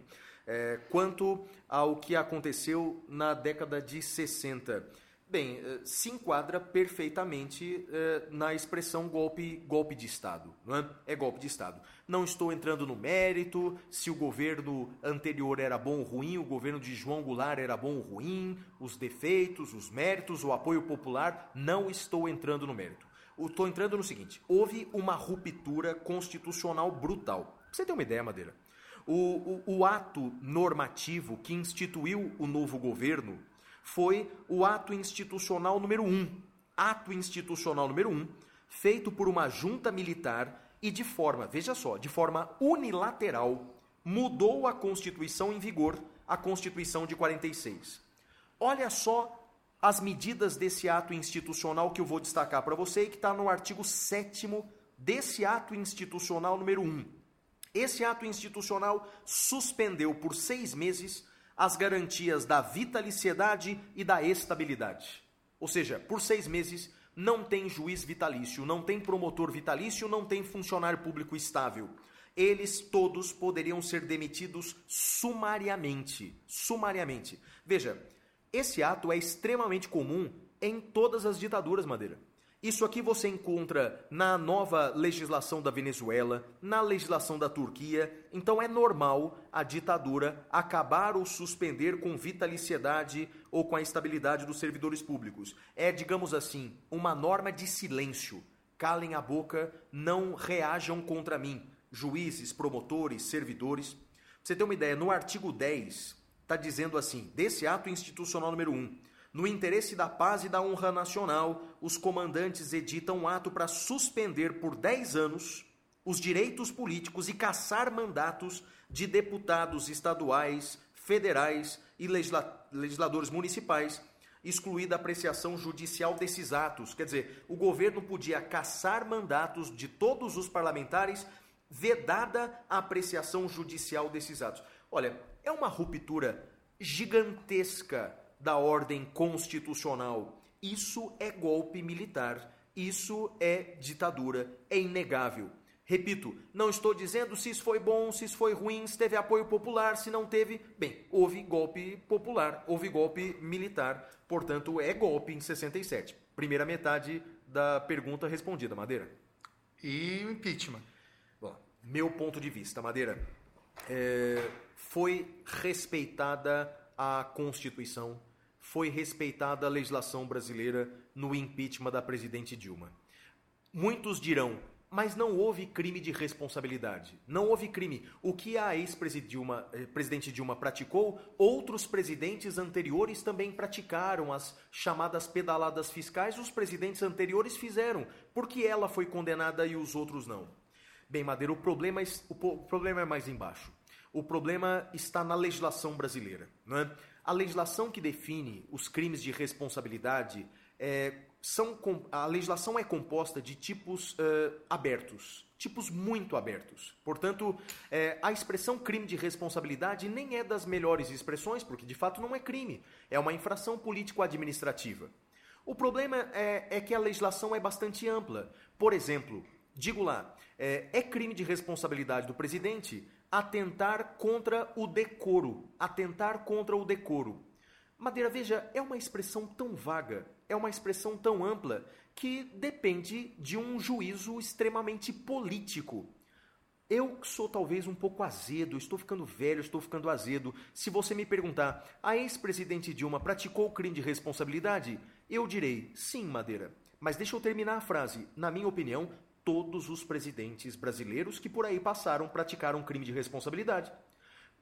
[SPEAKER 3] É, quanto ao que aconteceu na década de 60. Bem, eh, se enquadra perfeitamente eh, na expressão golpe, golpe de Estado. Não é? é golpe de Estado. Não estou entrando no mérito se o governo anterior era bom ou ruim, o governo de João Goulart era bom ou ruim, os defeitos, os méritos, o apoio popular. Não estou entrando no mérito. Estou entrando no seguinte: houve uma ruptura constitucional brutal. Você ter uma ideia, Madeira. O, o, o ato normativo que instituiu o novo governo foi o ato institucional número um. Ato institucional número um, feito por uma junta militar e de forma, veja só, de forma unilateral, mudou a Constituição em vigor, a Constituição de 46. Olha só as medidas desse ato institucional que eu vou destacar para você e que está no artigo 7 desse ato institucional número 1. Esse ato institucional suspendeu por seis meses as garantias da vitaliciedade e da estabilidade. Ou seja, por seis meses não tem juiz vitalício, não tem promotor vitalício, não tem funcionário público estável. Eles todos poderiam ser demitidos sumariamente. Sumariamente. Veja, esse ato é extremamente comum em todas as ditaduras, Madeira. Isso aqui você encontra na nova legislação da Venezuela, na legislação da Turquia. Então é normal a ditadura acabar ou suspender com vitaliciedade ou com a estabilidade dos servidores públicos. É, digamos assim, uma norma de silêncio. Calem a boca, não reajam contra mim. Juízes, promotores, servidores. Pra você ter uma ideia, no artigo 10 está dizendo assim: desse ato institucional número 1 no interesse da paz e da honra nacional, os comandantes editam um ato para suspender por 10 anos os direitos políticos e caçar mandatos de deputados estaduais, federais e legisla legisladores municipais, excluída a apreciação judicial desses atos. Quer dizer, o governo podia caçar mandatos de todos os parlamentares, vedada a apreciação judicial desses atos. Olha, é uma ruptura gigantesca da ordem constitucional. Isso é golpe militar. Isso é ditadura. É inegável. Repito, não estou dizendo se isso foi bom, se isso foi ruim, se teve apoio popular, se não teve. Bem, houve golpe popular, houve golpe militar, portanto é golpe em 67. Primeira metade da pergunta respondida, Madeira.
[SPEAKER 2] E impeachment?
[SPEAKER 3] Bom, meu ponto de vista, Madeira, é, foi respeitada a Constituição foi respeitada a legislação brasileira no impeachment da presidente Dilma. Muitos dirão, mas não houve crime de responsabilidade. Não houve crime. O que a ex-presidente Dilma praticou, outros presidentes anteriores também praticaram. As chamadas pedaladas fiscais, os presidentes anteriores fizeram, porque ela foi condenada e os outros não. Bem, Madeira, o problema, o problema é mais embaixo. O problema está na legislação brasileira. Né? A legislação que define os crimes de responsabilidade é, são, a legislação é composta de tipos uh, abertos, tipos muito abertos. Portanto, é, a expressão crime de responsabilidade nem é das melhores expressões, porque de fato não é crime, é uma infração político-administrativa. O problema é, é, que a legislação é bastante ampla. Por exemplo, digo lá, é, é crime de responsabilidade do presidente atentar contra o decoro. Atentar contra o decoro. Madeira, veja, é uma expressão tão vaga, é uma expressão tão ampla, que depende de um juízo extremamente político. Eu sou talvez um pouco azedo, estou ficando velho, estou ficando azedo. Se você me perguntar, a ex-presidente Dilma praticou crime de responsabilidade? Eu direi, sim, Madeira. Mas deixa eu terminar a frase. Na minha opinião, todos os presidentes brasileiros que por aí passaram praticaram crime de responsabilidade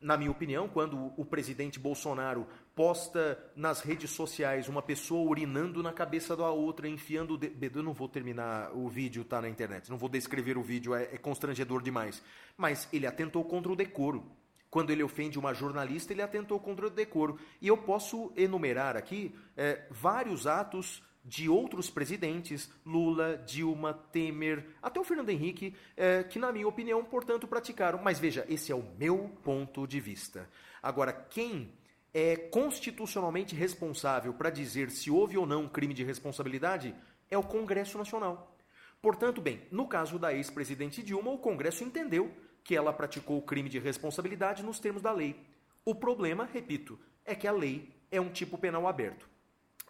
[SPEAKER 3] na minha opinião, quando o presidente Bolsonaro posta nas redes sociais uma pessoa urinando na cabeça da outra, enfiando o dedo. Eu não vou terminar o vídeo, tá na internet. Não vou descrever o vídeo, é, é constrangedor demais. Mas ele atentou contra o decoro. Quando ele ofende uma jornalista, ele atentou contra o decoro. E eu posso enumerar aqui é, vários atos de outros presidentes, Lula, Dilma, Temer, até o Fernando Henrique, é, que, na minha opinião, portanto, praticaram. Mas veja, esse é o meu ponto de vista. Agora, quem é constitucionalmente responsável para dizer se houve ou não crime de responsabilidade é o Congresso Nacional. Portanto, bem, no caso da ex-presidente Dilma, o Congresso entendeu que ela praticou o crime de responsabilidade nos termos da lei. O problema, repito, é que a lei é um tipo penal aberto.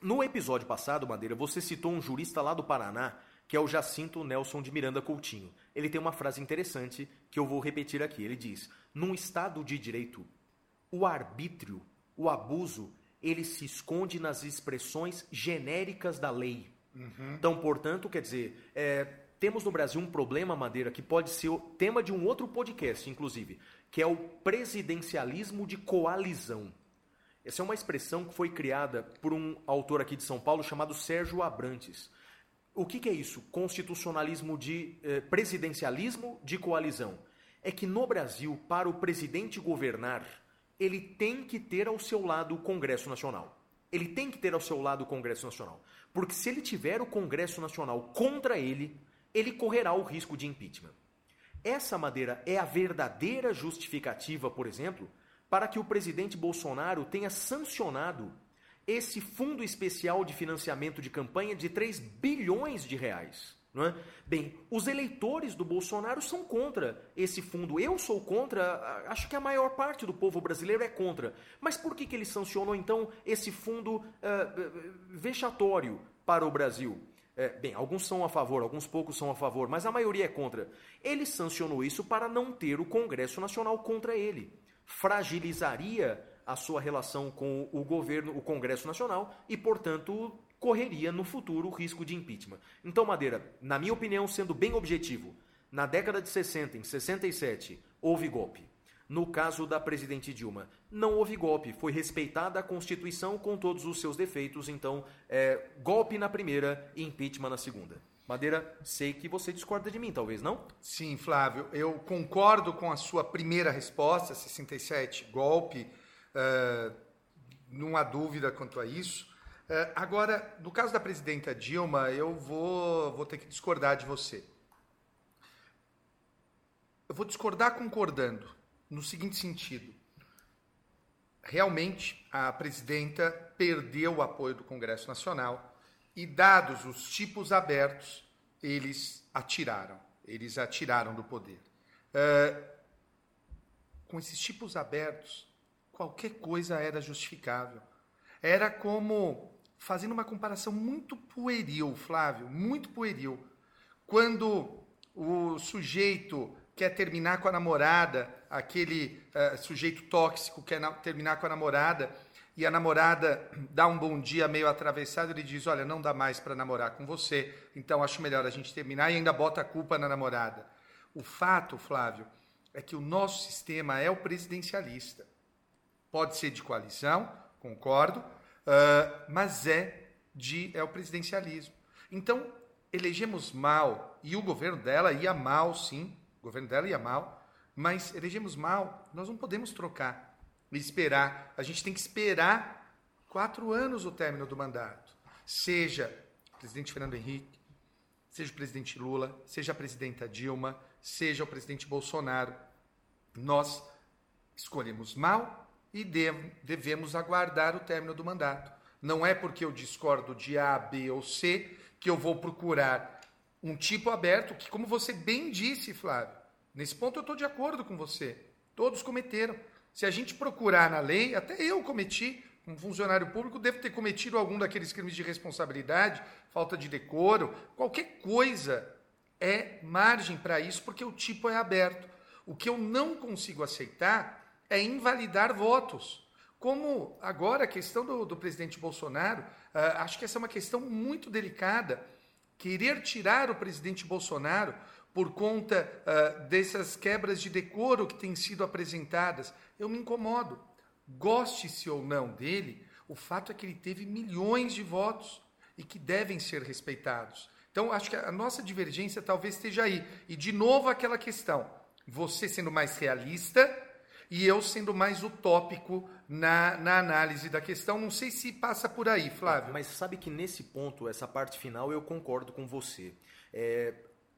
[SPEAKER 3] No episódio passado, Madeira, você citou um jurista lá do Paraná, que é o Jacinto Nelson de Miranda Coutinho. Ele tem uma frase interessante que eu vou repetir aqui. Ele diz: Num Estado de direito, o arbítrio, o abuso, ele se esconde nas expressões genéricas da lei. Uhum. Então, portanto, quer dizer, é, temos no Brasil um problema, Madeira, que pode ser o tema de um outro podcast, inclusive, que é o presidencialismo de coalizão. Essa é uma expressão que foi criada por um autor aqui de São Paulo chamado Sérgio Abrantes. O que, que é isso? Constitucionalismo de eh, presidencialismo de coalizão. É que no Brasil, para o presidente governar, ele tem que ter ao seu lado o Congresso Nacional. Ele tem que ter ao seu lado o Congresso Nacional. Porque se ele tiver o Congresso Nacional contra ele, ele correrá o risco de impeachment. Essa madeira é a verdadeira justificativa, por exemplo, para que o presidente Bolsonaro tenha sancionado esse fundo especial de financiamento de campanha de 3 bilhões de reais. É? Bem, os eleitores do Bolsonaro são contra esse fundo. Eu sou contra, acho que a maior parte do povo brasileiro é contra. Mas por que, que ele sancionou então esse fundo uh, vexatório para o Brasil? É, bem, alguns são a favor, alguns poucos são a favor, mas a maioria é contra. Ele sancionou isso para não ter o Congresso Nacional contra ele fragilizaria a sua relação com o governo, o Congresso Nacional e, portanto, correria no futuro o risco de impeachment. Então, Madeira, na minha opinião, sendo bem objetivo, na década de 60, em 67, houve golpe. No caso da presidente Dilma, não houve golpe, foi respeitada a Constituição com todos os seus defeitos, então, é, golpe na primeira e impeachment na segunda. Madeira, sei que você discorda de mim, talvez, não?
[SPEAKER 2] Sim, Flávio, eu concordo com a sua primeira resposta, 67, golpe, uh, não há dúvida quanto a isso. Uh, agora, no caso da presidenta Dilma, eu vou, vou ter que discordar de você. Eu vou discordar concordando, no seguinte sentido. Realmente, a presidenta perdeu o apoio do Congresso Nacional e dados os tipos abertos, eles atiraram, eles atiraram do poder. Uh, com esses tipos abertos, qualquer coisa era justificável. Era como, fazendo uma comparação muito pueril, Flávio, muito pueril, quando o sujeito quer terminar com a namorada, aquele uh, sujeito tóxico quer terminar com a namorada, e a namorada dá um bom dia meio atravessado, ele diz: Olha, não dá mais para namorar com você, então acho melhor a gente terminar e ainda bota a culpa na namorada. O fato, Flávio, é que o nosso sistema é o presidencialista. Pode ser de coalizão, concordo, uh, mas é, de, é o presidencialismo. Então, elegemos mal, e o governo dela ia mal, sim, o governo dela ia mal, mas elegemos mal, nós não podemos trocar esperar. A gente tem que esperar quatro anos o término do mandato. Seja o presidente Fernando Henrique, seja o presidente Lula, seja a presidenta Dilma, seja o presidente Bolsonaro. Nós escolhemos mal e devemos aguardar o término do mandato. Não é porque eu discordo de A, B ou C que eu vou procurar um tipo aberto que, como você bem disse, Flávio, nesse ponto eu estou de acordo com você. Todos cometeram. Se a gente procurar na lei, até eu cometi, um funcionário público deve ter cometido algum daqueles crimes de responsabilidade, falta de decoro, qualquer coisa é margem para isso, porque o tipo é aberto. O que eu não consigo aceitar é invalidar votos. Como agora a questão do, do presidente Bolsonaro, uh, acho que essa é uma questão muito delicada. Querer tirar o presidente Bolsonaro por conta uh, dessas quebras de decoro que têm sido apresentadas, eu me incomodo. Goste-se ou não dele, o fato é que ele teve milhões de votos e que devem ser respeitados. Então, acho que a nossa divergência talvez esteja aí. E, de novo, aquela questão: você sendo mais realista e eu sendo mais utópico na, na análise da questão. Não sei se passa por aí, Flávio.
[SPEAKER 3] Mas sabe que nesse ponto, essa parte final, eu concordo com você. É,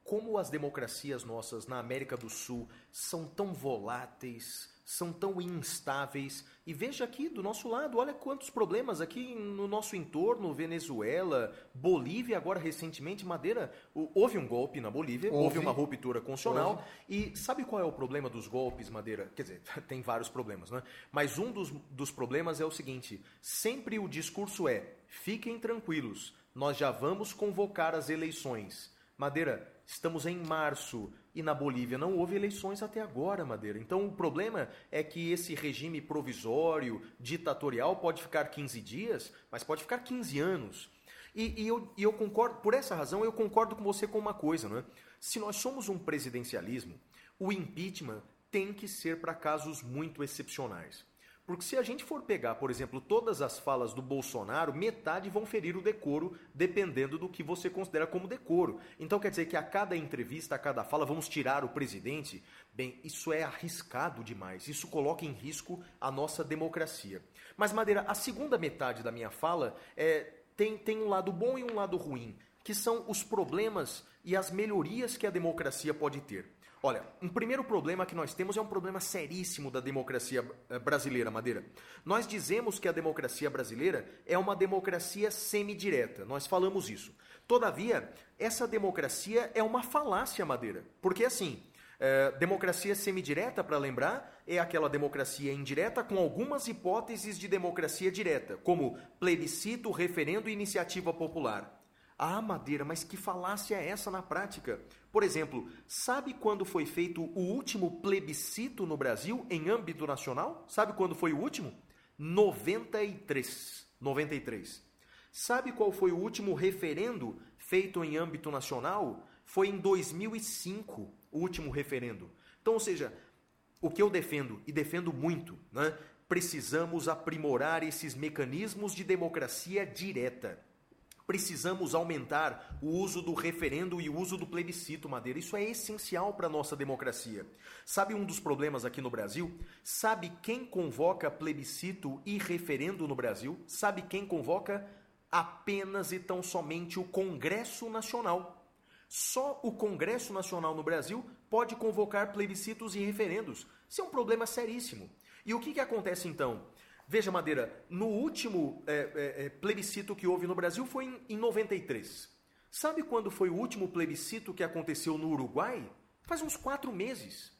[SPEAKER 3] como as democracias nossas na América do Sul são tão voláteis, são tão instáveis. E veja aqui do nosso lado, olha quantos problemas aqui no nosso entorno, Venezuela, Bolívia, agora recentemente, Madeira, houve um golpe na Bolívia, houve, houve uma ruptura constitucional. E sabe qual é o problema dos golpes, Madeira? Quer dizer, tem vários problemas, né? Mas um dos, dos problemas é o seguinte: sempre o discurso é: fiquem tranquilos, nós já vamos convocar as eleições. Madeira, estamos em março, e na Bolívia não houve eleições até agora, Madeira. Então o problema é que esse regime provisório, ditatorial, pode ficar 15 dias, mas pode ficar 15 anos. E, e, eu, e eu concordo, por essa razão, eu concordo com você com uma coisa, né? Se nós somos um presidencialismo, o impeachment tem que ser para casos muito excepcionais. Porque se a gente for pegar, por exemplo, todas as falas do Bolsonaro, metade vão ferir o decoro, dependendo do que você considera como decoro. Então quer dizer que a cada entrevista, a cada fala, vamos tirar o presidente? Bem, isso é arriscado demais. Isso coloca em risco a nossa democracia. Mas, Madeira, a segunda metade da minha fala é, tem, tem um lado bom e um lado ruim, que são os problemas e as melhorias que a democracia pode ter. Olha, um primeiro problema que nós temos é um problema seríssimo da democracia eh, brasileira, Madeira. Nós dizemos que a democracia brasileira é uma democracia semidireta. Nós falamos isso. Todavia, essa democracia é uma falácia, Madeira. Porque assim, é, democracia semidireta, para lembrar, é aquela democracia indireta com algumas hipóteses de democracia direta, como plebiscito, referendo e iniciativa popular. Ah, Madeira, mas que falácia é essa na prática? Por exemplo, sabe quando foi feito o último plebiscito no Brasil em âmbito nacional? Sabe quando foi o último? 93. 93. Sabe qual foi o último referendo feito em âmbito nacional? Foi em 2005, o último referendo. Então, ou seja, o que eu defendo, e defendo muito, né? precisamos aprimorar esses mecanismos de democracia direta precisamos aumentar o uso do referendo e o uso do plebiscito, Madeira. Isso é essencial para a nossa democracia. Sabe um dos problemas aqui no Brasil? Sabe quem convoca plebiscito e referendo no Brasil? Sabe quem convoca? Apenas e tão somente o Congresso Nacional. Só o Congresso Nacional no Brasil pode convocar plebiscitos e referendos. Isso é um problema seríssimo. E o que, que acontece então? Veja, Madeira, no último é, é, é, plebiscito que houve no Brasil foi em, em 93. Sabe quando foi o último plebiscito que aconteceu no Uruguai? Faz uns quatro meses.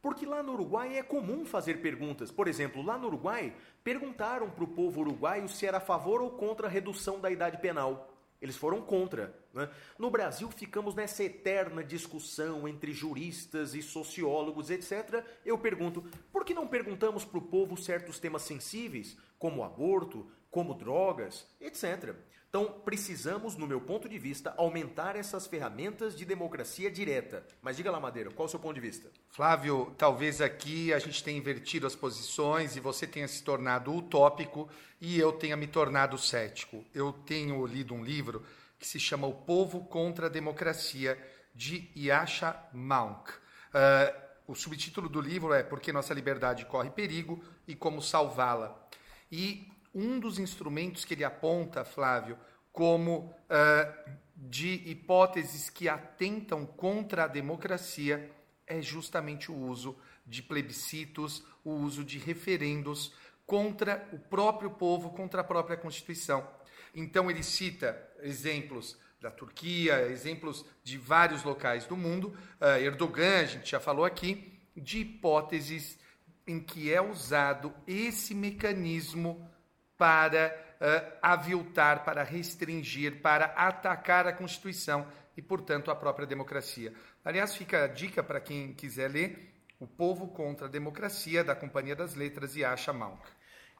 [SPEAKER 3] Porque lá no Uruguai é comum fazer perguntas. Por exemplo, lá no Uruguai, perguntaram para o povo uruguaio se era a favor ou contra a redução da idade penal. Eles foram contra. Né? No Brasil, ficamos nessa eterna discussão entre juristas e sociólogos, etc. Eu pergunto, por que não perguntamos para o povo certos temas sensíveis, como aborto, como drogas, etc. Então, precisamos, no meu ponto de vista, aumentar essas ferramentas de democracia direta. Mas diga lá, Madeira, qual é o seu ponto de vista?
[SPEAKER 2] Flávio, talvez aqui a gente tenha invertido as posições e você tenha se tornado utópico e eu tenha me tornado cético. Eu tenho lido um livro que se chama O Povo contra a Democracia, de Yasha Maunk. Uh, o subtítulo do livro é Por que Nossa Liberdade Corre Perigo e Como Salvá-la. E um dos instrumentos que ele aponta, Flávio, como uh, de hipóteses que atentam contra a democracia é justamente o uso de plebiscitos, o uso de referendos contra o próprio povo, contra a própria Constituição. Então ele cita exemplos da Turquia, exemplos de vários locais do mundo, uh, Erdogan, a gente já falou aqui, de hipóteses em que é usado esse mecanismo para uh, aviltar, para restringir, para atacar a Constituição e, portanto, a própria democracia. Aliás, fica a dica para quem quiser ler O Povo contra a Democracia, da Companhia das Letras e Acha Malk.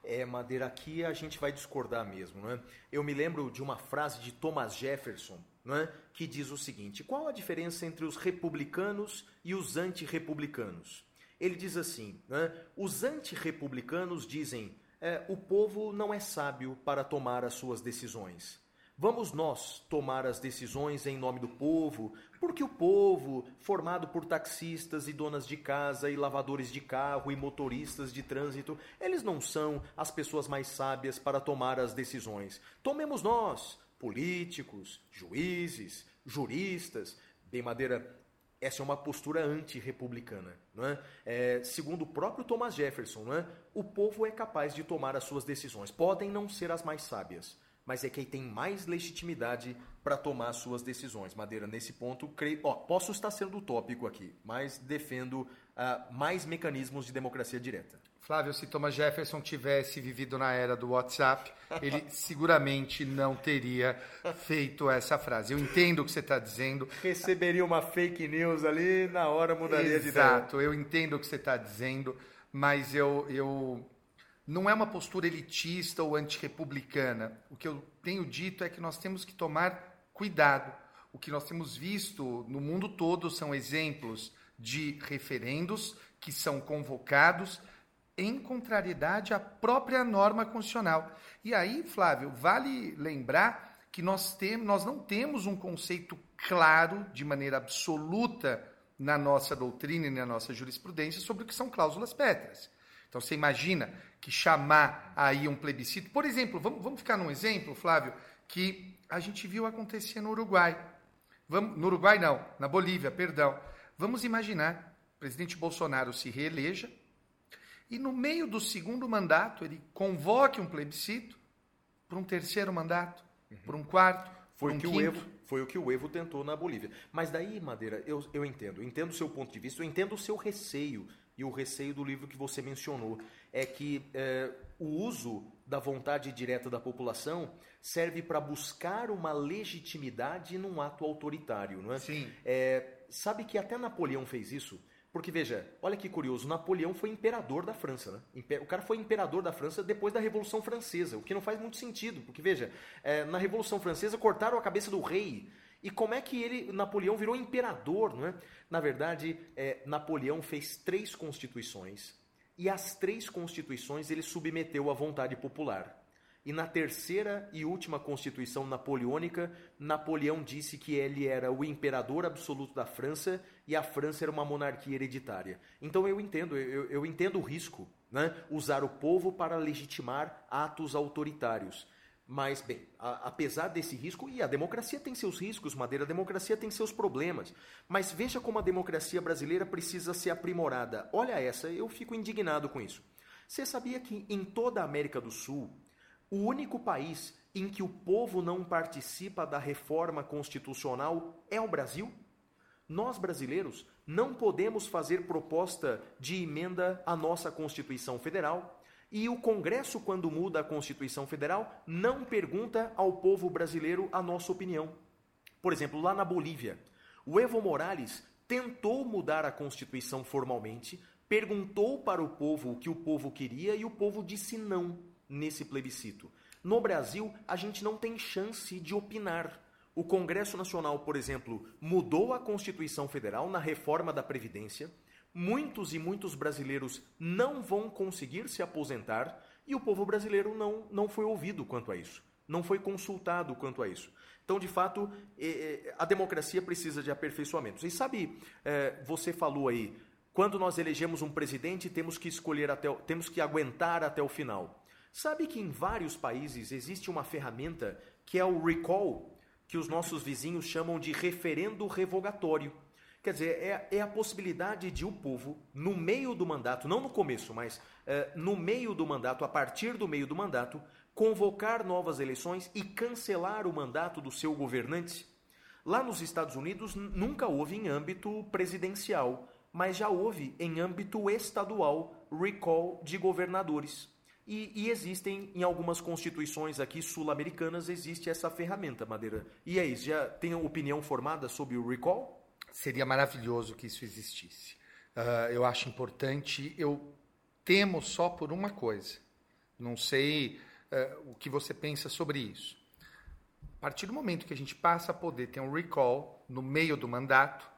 [SPEAKER 3] É, Madeira, aqui a gente vai discordar mesmo, não é? Eu me lembro de uma frase de Thomas Jefferson, não é? que diz o seguinte: qual a diferença entre os republicanos e os antirrepublicanos? Ele diz assim: é? os antirrepublicanos dizem é, o povo não é sábio para tomar as suas decisões. Vamos nós tomar as decisões em nome do povo, porque o povo, formado por taxistas e donas de casa e lavadores de carro e motoristas de trânsito, eles não são as pessoas mais sábias para tomar as decisões. Tomemos nós, políticos, juízes, juristas. Bem, Madeira, essa é uma postura antirrepublicana. É? É, segundo o próprio Thomas Jefferson, é? o povo é capaz de tomar as suas decisões. Podem não ser as mais sábias, mas é quem tem mais legitimidade para tomar as suas decisões. Madeira, nesse ponto, creio, ó, posso estar sendo utópico aqui, mas defendo uh, mais mecanismos de democracia direta.
[SPEAKER 2] Flávio, se Thomas Jefferson tivesse vivido na era do WhatsApp, ele seguramente não teria feito essa frase. Eu entendo o que você está dizendo.
[SPEAKER 3] Receberia uma fake news ali, na hora mudaria
[SPEAKER 2] Exato, de ideia. Exato, eu entendo o que você está dizendo, mas eu, eu não é uma postura elitista ou antirrepublicana. O que eu tenho dito é que nós temos que tomar cuidado. O que nós temos visto no mundo todo são exemplos de referendos que são convocados em contrariedade à própria norma constitucional. E aí, Flávio, vale lembrar que nós, temos, nós não temos um conceito claro, de maneira absoluta, na nossa doutrina e na nossa jurisprudência sobre o que são cláusulas pétreas. Então, você imagina que chamar aí um plebiscito, por exemplo, vamos, vamos ficar num exemplo, Flávio, que a gente viu acontecer no Uruguai. Vamos, no Uruguai não, na Bolívia, perdão. Vamos imaginar, o presidente Bolsonaro se reeleja, e no meio do segundo mandato ele convoque um plebiscito para um terceiro mandato, uhum. para um quarto,
[SPEAKER 3] foi
[SPEAKER 2] um
[SPEAKER 3] que quinto. o Evo foi o que o Evo tentou na Bolívia. Mas daí, Madeira, eu, eu entendo, eu entendo o seu ponto de vista, eu entendo o seu receio e o receio do livro que você mencionou é que é, o uso da vontade direta da população serve para buscar uma legitimidade num ato autoritário, não é?
[SPEAKER 2] Sim.
[SPEAKER 3] É, sabe que até Napoleão fez isso? Porque veja, olha que curioso, Napoleão foi imperador da França, né? O cara foi imperador da França depois da Revolução Francesa, o que não faz muito sentido, porque veja, é, na Revolução Francesa cortaram a cabeça do rei. E como é que ele, Napoleão, virou imperador, não é? Na verdade, é, Napoleão fez três constituições e as três constituições ele submeteu à vontade popular. E na terceira e última Constituição Napoleônica, Napoleão disse que ele era o imperador absoluto da França e a França era uma monarquia hereditária. Então eu entendo, eu, eu entendo o risco, né? usar o povo para legitimar atos autoritários. Mas, bem, a, apesar desse risco, e a democracia tem seus riscos, Madeira, a democracia tem seus problemas. Mas veja como a democracia brasileira precisa ser aprimorada. Olha essa, eu fico indignado com isso. Você sabia que em toda a América do Sul, o único país em que o povo não participa da reforma constitucional é o Brasil? Nós brasileiros não podemos fazer proposta de emenda à nossa Constituição Federal. E o Congresso, quando muda a Constituição Federal, não pergunta ao povo brasileiro a nossa opinião. Por exemplo, lá na Bolívia, o Evo Morales tentou mudar a Constituição formalmente, perguntou para o povo o que o povo queria e o povo disse não nesse plebiscito. No Brasil, a gente não tem chance de opinar. O Congresso Nacional, por exemplo, mudou a Constituição Federal na reforma da Previdência. Muitos e muitos brasileiros não vão conseguir se aposentar e o povo brasileiro não, não foi ouvido quanto a isso, não foi consultado quanto a isso. Então, de fato, a democracia precisa de aperfeiçoamentos. E sabe, é, você falou aí, quando nós elegemos um presidente, temos que escolher até, temos que aguentar até o final. Sabe que em vários países existe uma ferramenta que é o recall, que os nossos vizinhos chamam de referendo revogatório. Quer dizer, é, é, a possibilidade de o povo, no meio do mandato, não no começo, mas é, no meio do mandato, a partir do meio do mandato, convocar novas eleições e cancelar o mandato do seu governante. Lá nos Estados Unidos nunca houve em âmbito presidencial, mas já houve em âmbito estadual recall de governadores. E, e, existem em algumas constituições aqui sul-americanas existe essa ferramenta, Madeira. E é isso, já tem opinião formada sobre o recall?
[SPEAKER 2] Seria maravilhoso que isso existisse. Uh, eu acho importante. Eu temo só por uma coisa. Não sei uh, o que você pensa sobre isso. A partir do momento que a gente passa a poder ter um recall no meio do mandato,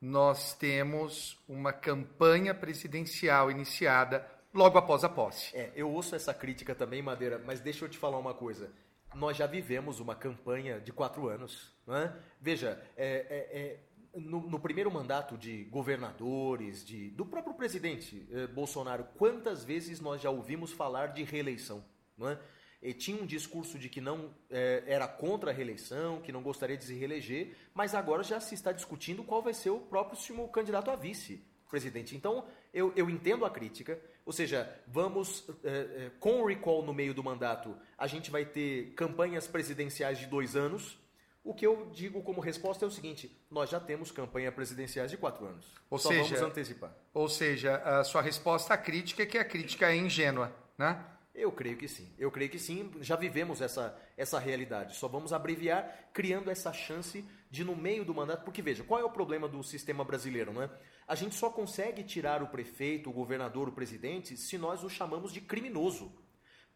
[SPEAKER 2] nós temos uma campanha presidencial iniciada logo após a posse.
[SPEAKER 3] É, eu ouço essa crítica também, Madeira, mas deixa eu te falar uma coisa. Nós já vivemos uma campanha de quatro anos. Né? Veja, é, é, é no, no, primeiro mandato de governadores, de, do próprio presidente eh, Bolsonaro, quantas vezes nós já ouvimos falar de reeleição? Não é? E tinha um discurso de que não eh, era contra a reeleição, que não gostaria de se reeleger, mas agora já se está discutindo qual vai ser o próximo candidato a vice presidente. Então, eu, eu entendo a crítica, ou seja, vamos, é, é, com o recall no meio do mandato, a gente vai ter campanhas presidenciais de dois anos. O que eu digo como resposta é o seguinte: nós já temos campanha presidenciais de quatro anos.
[SPEAKER 2] Ou Só seja, vamos antecipar. Ou seja, a sua resposta à crítica é que a crítica é ingênua, né?
[SPEAKER 3] Eu creio que sim. Eu creio que sim. Já vivemos essa, essa realidade. Só vamos abreviar criando essa chance de, no meio do mandato. Porque, veja, qual é o problema do sistema brasileiro, não é? A gente só consegue tirar o prefeito, o governador, o presidente, se nós o chamamos de criminoso.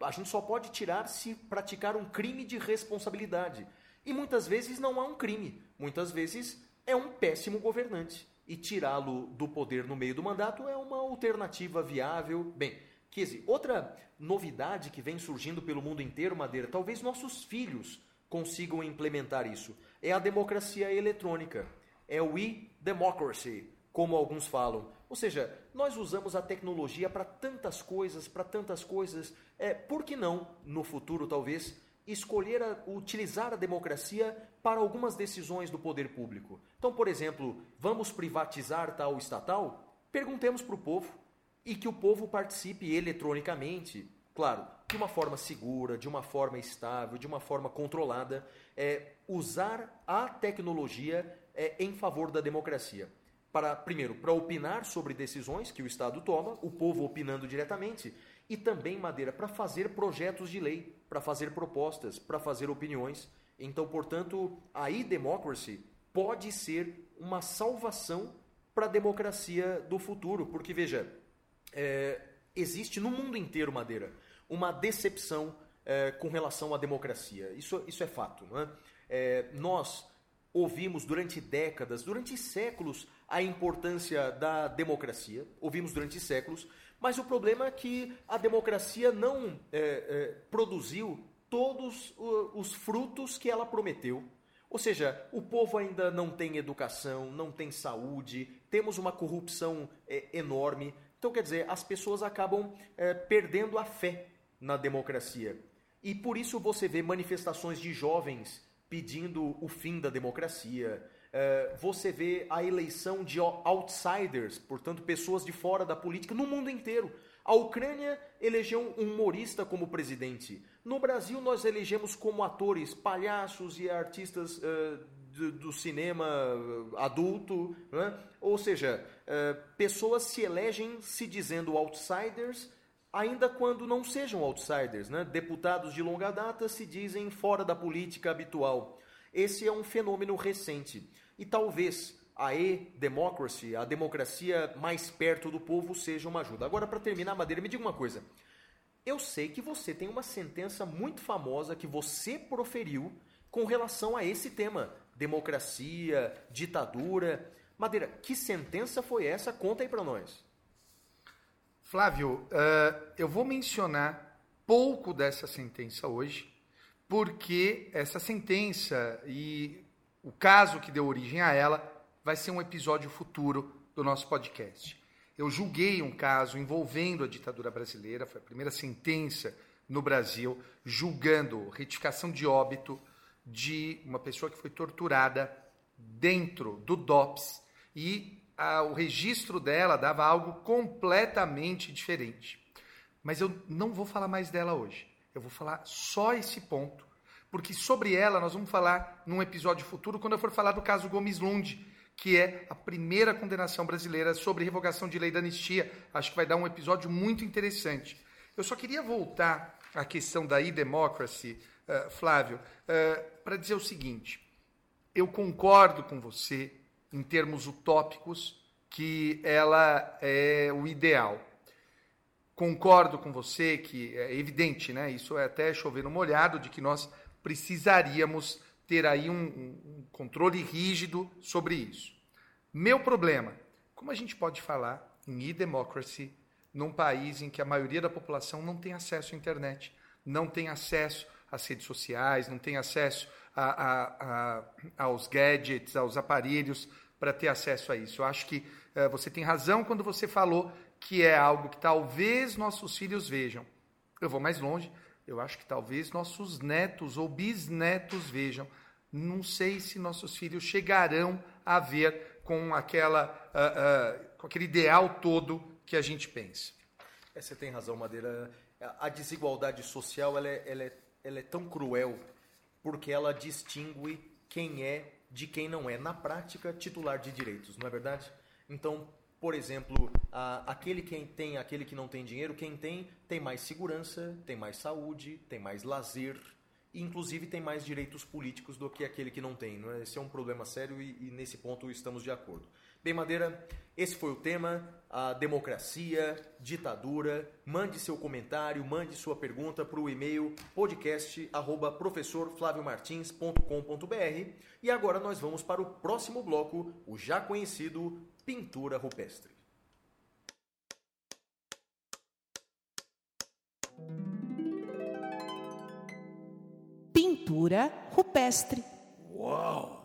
[SPEAKER 3] A gente só pode tirar se praticar um crime de responsabilidade. E muitas vezes não há um crime. Muitas vezes é um péssimo governante. E tirá-lo do poder no meio do mandato é uma alternativa viável. Bem, Kizzy, outra novidade que vem surgindo pelo mundo inteiro, Madeira, talvez nossos filhos consigam implementar isso, é a democracia eletrônica. É o e-democracy como alguns falam. Ou seja, nós usamos a tecnologia para tantas coisas, para tantas coisas. É, por que não, no futuro talvez, escolher a, utilizar a democracia para algumas decisões do poder público? Então, por exemplo, vamos privatizar tal estatal? Perguntemos para o povo e que o povo participe eletronicamente, claro, de uma forma segura, de uma forma estável, de uma forma controlada, é, usar a tecnologia é, em favor da democracia para, primeiro, para opinar sobre decisões que o Estado toma, o povo opinando diretamente, e também, Madeira, para fazer projetos de lei, para fazer propostas, para fazer opiniões. Então, portanto, a e-democracy pode ser uma salvação para a democracia do futuro, porque, veja, é, existe no mundo inteiro, Madeira, uma decepção é, com relação à democracia. Isso, isso é fato. Não é? É, nós ouvimos durante décadas, durante séculos, a importância da democracia, ouvimos durante séculos, mas o problema é que a democracia não é, é, produziu todos os frutos que ela prometeu. Ou seja, o povo ainda não tem educação, não tem saúde, temos uma corrupção é, enorme. Então, quer dizer, as pessoas acabam é, perdendo a fé na democracia. E por isso você vê manifestações de jovens pedindo o fim da democracia, você vê a eleição de outsiders, portanto, pessoas de fora da política, no mundo inteiro. A Ucrânia elegeu um humorista como presidente. No Brasil, nós elegemos como atores palhaços e artistas uh, do, cinema adulto. Né? Ou seja, pessoas se elegem se dizendo outsiders, ainda quando não sejam outsiders. Né? Deputados de longa data se dizem fora da política habitual. Esse é um fenômeno recente. E talvez a e-democracy, a democracia mais perto do povo, seja uma ajuda. Agora, para terminar, Madeira, me diga uma coisa. eu sei que você tem uma sentença muito famosa que você proferiu com relação a esse tema: democracia, ditadura. Madeira, que sentença foi essa? Conta aí para nós.
[SPEAKER 2] Flávio, uh, eu vou mencionar pouco dessa sentença hoje, porque essa sentença e o caso que deu origem a ela vai ser um episódio futuro do nosso podcast. Eu julguei um caso envolvendo a ditadura brasileira, foi a primeira sentença no Brasil, julgando retificação de óbito de uma pessoa que foi torturada dentro do DOPS e a, o registro dela dava algo completamente diferente. Mas eu não vou falar mais dela hoje. Eu vou falar só esse ponto, porque sobre ela nós vamos falar num episódio futuro quando eu for falar do caso Gomes Lund, que é a primeira condenação brasileira sobre revogação de lei da anistia. Acho que vai dar um episódio muito interessante. Eu só queria voltar à questão da e-democracy, uh, Flávio, uh, para dizer o seguinte: eu concordo com você, em termos utópicos, que ela é o ideal. Concordo com você que é evidente, né? Isso é até chover no molhado, de que nós precisaríamos ter aí um, um controle rígido sobre isso. Meu problema, como a gente pode falar em e-democracy num país em que a maioria da população não tem acesso à internet, não tem acesso às redes sociais, não tem acesso a, a, a, aos gadgets, aos aparelhos para ter acesso a isso. Eu acho que uh, você tem razão quando você falou que é algo que talvez nossos filhos vejam. Eu vou mais longe, eu acho que talvez nossos netos ou bisnetos vejam. Não sei se nossos filhos chegarão a ver com aquela uh, uh, com aquele ideal todo que a gente pensa.
[SPEAKER 3] É, você tem razão, Madeira. A desigualdade social ela é, ela, é, ela é tão cruel porque ela distingue quem é de quem não é, na prática, titular de direitos, não é verdade? Então, por exemplo, a, aquele quem tem, aquele que não tem dinheiro, quem tem, tem mais segurança, tem mais saúde, tem mais lazer, e inclusive tem mais direitos políticos do que aquele que não tem. Não é? Esse é um problema sério e, e nesse ponto estamos de acordo. Bem, Madeira, esse foi o tema, a democracia, ditadura. Mande seu comentário, mande sua pergunta para o e-mail podcast@professorflaviomartins.com.br. E agora nós vamos para o próximo bloco, o já conhecido pintura rupestre.
[SPEAKER 4] Pintura rupestre.
[SPEAKER 3] Uau!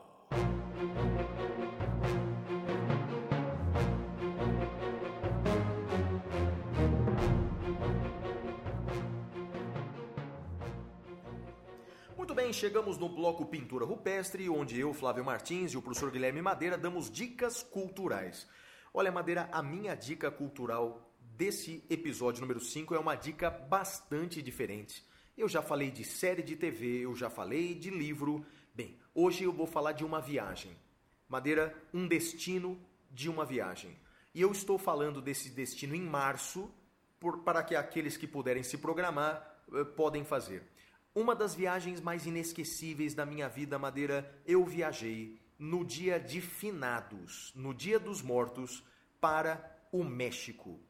[SPEAKER 3] Muito bem, chegamos no bloco Pintura Rupestre, onde eu, Flávio Martins e o professor Guilherme Madeira damos dicas culturais. Olha, Madeira, a minha dica cultural desse episódio número 5 é uma dica bastante diferente. Eu já falei de série de TV, eu já falei de livro. Bem, hoje eu vou falar de uma viagem. Madeira, um destino de uma viagem. E eu estou falando desse destino em março, por, para que aqueles que puderem se programar eh, podem fazer. Uma das viagens mais inesquecíveis da minha vida, Madeira, eu viajei no dia de finados, no dia dos mortos, para o México.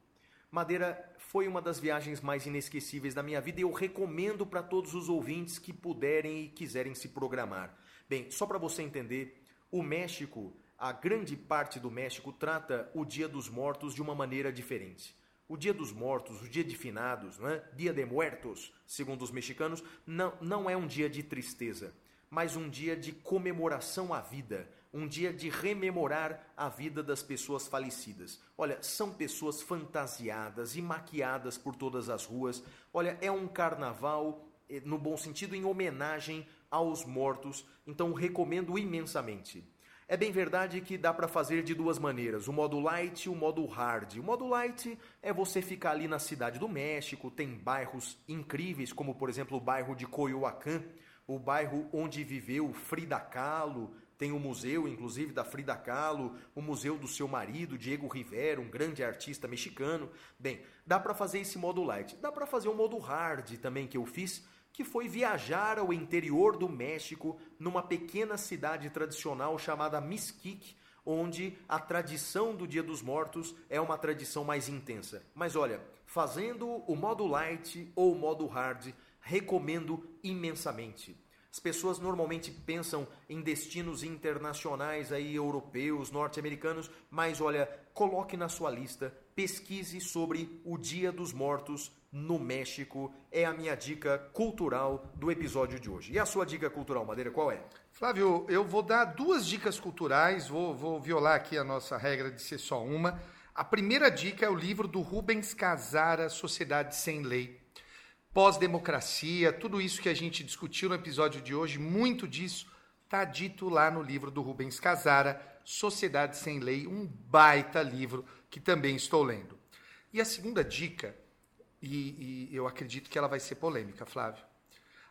[SPEAKER 3] Madeira foi uma das viagens mais inesquecíveis da minha vida e eu recomendo para todos os ouvintes que puderem e quiserem se programar. Bem, só para você entender, o México, a grande parte do México trata o Dia dos Mortos de uma maneira diferente. O Dia dos Mortos, o Dia de Finados, né? Dia de Muertos, segundo os mexicanos, não, não é um dia de tristeza, mas um dia de comemoração à vida, um dia de rememorar a vida das pessoas falecidas. Olha, são pessoas fantasiadas e maquiadas por todas as ruas. Olha, é um carnaval, eh, no bom sentido, em homenagem aos mortos, então recomendo imensamente. É bem verdade que dá para fazer de duas maneiras, o modo light e o modo hard. O modo light é você ficar ali na cidade do México, tem bairros incríveis, como por exemplo o bairro de Coyoacán, o bairro onde viveu Frida Kahlo, tem o museu, inclusive, da Frida Kahlo, o museu do seu marido, Diego Rivera, um grande artista mexicano. Bem, dá para fazer esse modo light. Dá para fazer o modo hard também que eu fiz, que foi viajar ao interior do México, numa pequena cidade tradicional chamada Mesquite, onde a tradição do Dia dos Mortos é uma tradição mais intensa. Mas olha, fazendo o modo light ou o modo hard, recomendo imensamente. As pessoas normalmente pensam em destinos internacionais aí europeus, norte-americanos, mas olha, coloque na sua lista, pesquise sobre o Dia dos Mortos no México. É a minha dica cultural do episódio de hoje. E a sua dica cultural, Madeira, qual é?
[SPEAKER 2] Flávio, eu vou dar duas dicas culturais, vou, vou violar aqui a nossa regra de ser só uma. A primeira dica é o livro do Rubens Casara, Sociedade Sem Lei pós-democracia, tudo isso que a gente discutiu no episódio de hoje, muito disso está dito lá no livro do Rubens Casara, Sociedade Sem Lei, um baita livro que também estou lendo. E a segunda dica, e, e eu acredito que ela vai ser polêmica, Flávio.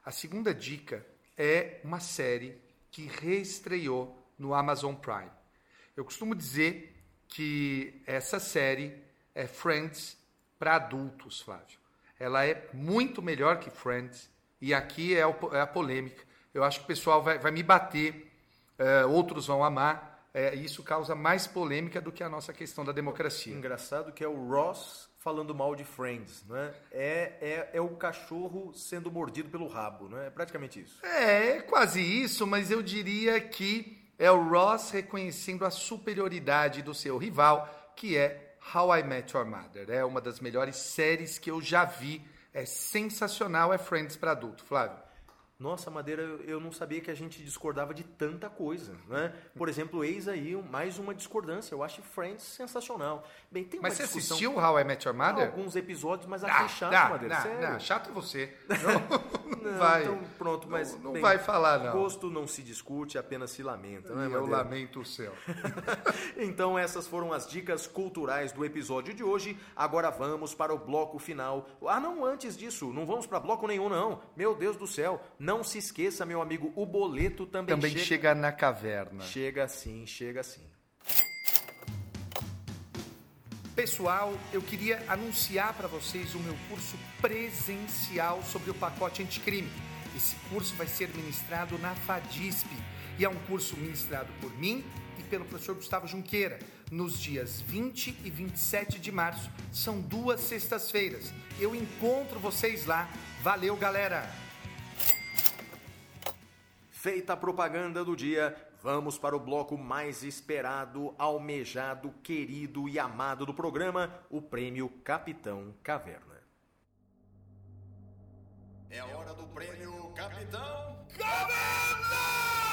[SPEAKER 2] A segunda dica é uma série que reestreou no Amazon Prime. Eu costumo dizer que essa série é Friends para adultos, Flávio ela é muito melhor que Friends. E aqui é, é a polêmica. Eu acho que o pessoal vai, vai me bater, uh, outros vão amar. É, isso causa mais polêmica do que a nossa questão da democracia.
[SPEAKER 3] Engraçado que é o Ross falando mal de Friends, né? É, é, é o cachorro sendo mordido pelo rabo, né? É praticamente isso.
[SPEAKER 2] É, é quase isso, mas eu diria que é o Ross reconhecendo a superioridade do seu rival, que é How I Met Your Mother. É uma das melhores séries que eu já vi. É sensacional, é Friends para adulto. Flávio.
[SPEAKER 3] Nossa, Madeira, eu não sabia que a gente discordava de tanta coisa, né? Por exemplo, eis aí mais uma discordância. Eu acho Friends sensacional.
[SPEAKER 2] Bem, tem mas você discussão... assistiu How I Met Your Mother?
[SPEAKER 3] alguns episódios, mas achei
[SPEAKER 2] ah,
[SPEAKER 3] chato,
[SPEAKER 2] não,
[SPEAKER 3] Madeira.
[SPEAKER 2] Não, não, chato é você. Não, não, não vai.
[SPEAKER 3] Então, pronto, mas...
[SPEAKER 2] Não, não bem, vai falar, não.
[SPEAKER 3] Gosto não se discute, apenas se lamenta, né,
[SPEAKER 2] Eu lamento o céu.
[SPEAKER 3] então, essas foram as dicas culturais do episódio de hoje. Agora vamos para o bloco final. Ah, não, antes disso, não vamos para bloco nenhum, não. Meu Deus do céu, não se esqueça, meu amigo, o boleto também,
[SPEAKER 2] também chega... chega na caverna.
[SPEAKER 3] Chega sim, chega sim.
[SPEAKER 2] Pessoal, eu queria anunciar para vocês o meu curso presencial sobre o pacote anticrime. Esse curso vai ser ministrado na FADISP e é um curso ministrado por mim e pelo professor Gustavo Junqueira nos dias 20 e 27 de março. São duas sextas-feiras. Eu encontro vocês lá. Valeu, galera!
[SPEAKER 3] Feita a propaganda do dia, vamos para o bloco mais esperado, almejado, querido e amado do programa, o Prêmio Capitão Caverna.
[SPEAKER 5] É a hora do Prêmio Capitão Caverna!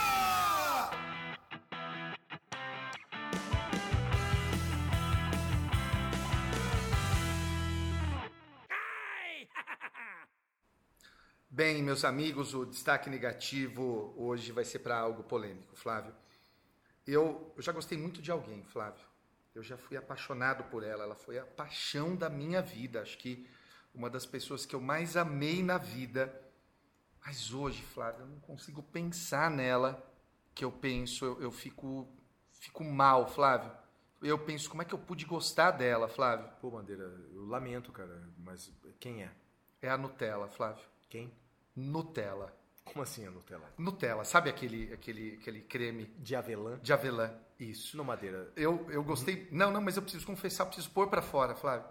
[SPEAKER 2] Bem, meus amigos, o destaque negativo hoje vai ser para algo polêmico, Flávio. Eu, eu já gostei muito de alguém, Flávio. Eu já fui apaixonado por ela. Ela foi a paixão da minha vida. Acho que uma das pessoas que eu mais amei na vida. Mas hoje, Flávio, eu não consigo pensar nela. Que eu penso, eu, eu fico, fico mal, Flávio. Eu penso, como é que eu pude gostar dela, Flávio?
[SPEAKER 3] Pô, Bandeira, eu lamento, cara. Mas quem é?
[SPEAKER 2] É a Nutella, Flávio.
[SPEAKER 3] Quem?
[SPEAKER 2] Nutella.
[SPEAKER 3] Como assim a Nutella?
[SPEAKER 2] Nutella, sabe aquele, aquele, aquele creme?
[SPEAKER 3] De avelã?
[SPEAKER 2] De avelã, isso.
[SPEAKER 3] No madeira.
[SPEAKER 2] Eu, eu gostei. Não, não, mas eu preciso confessar, preciso pôr para fora, Flávio.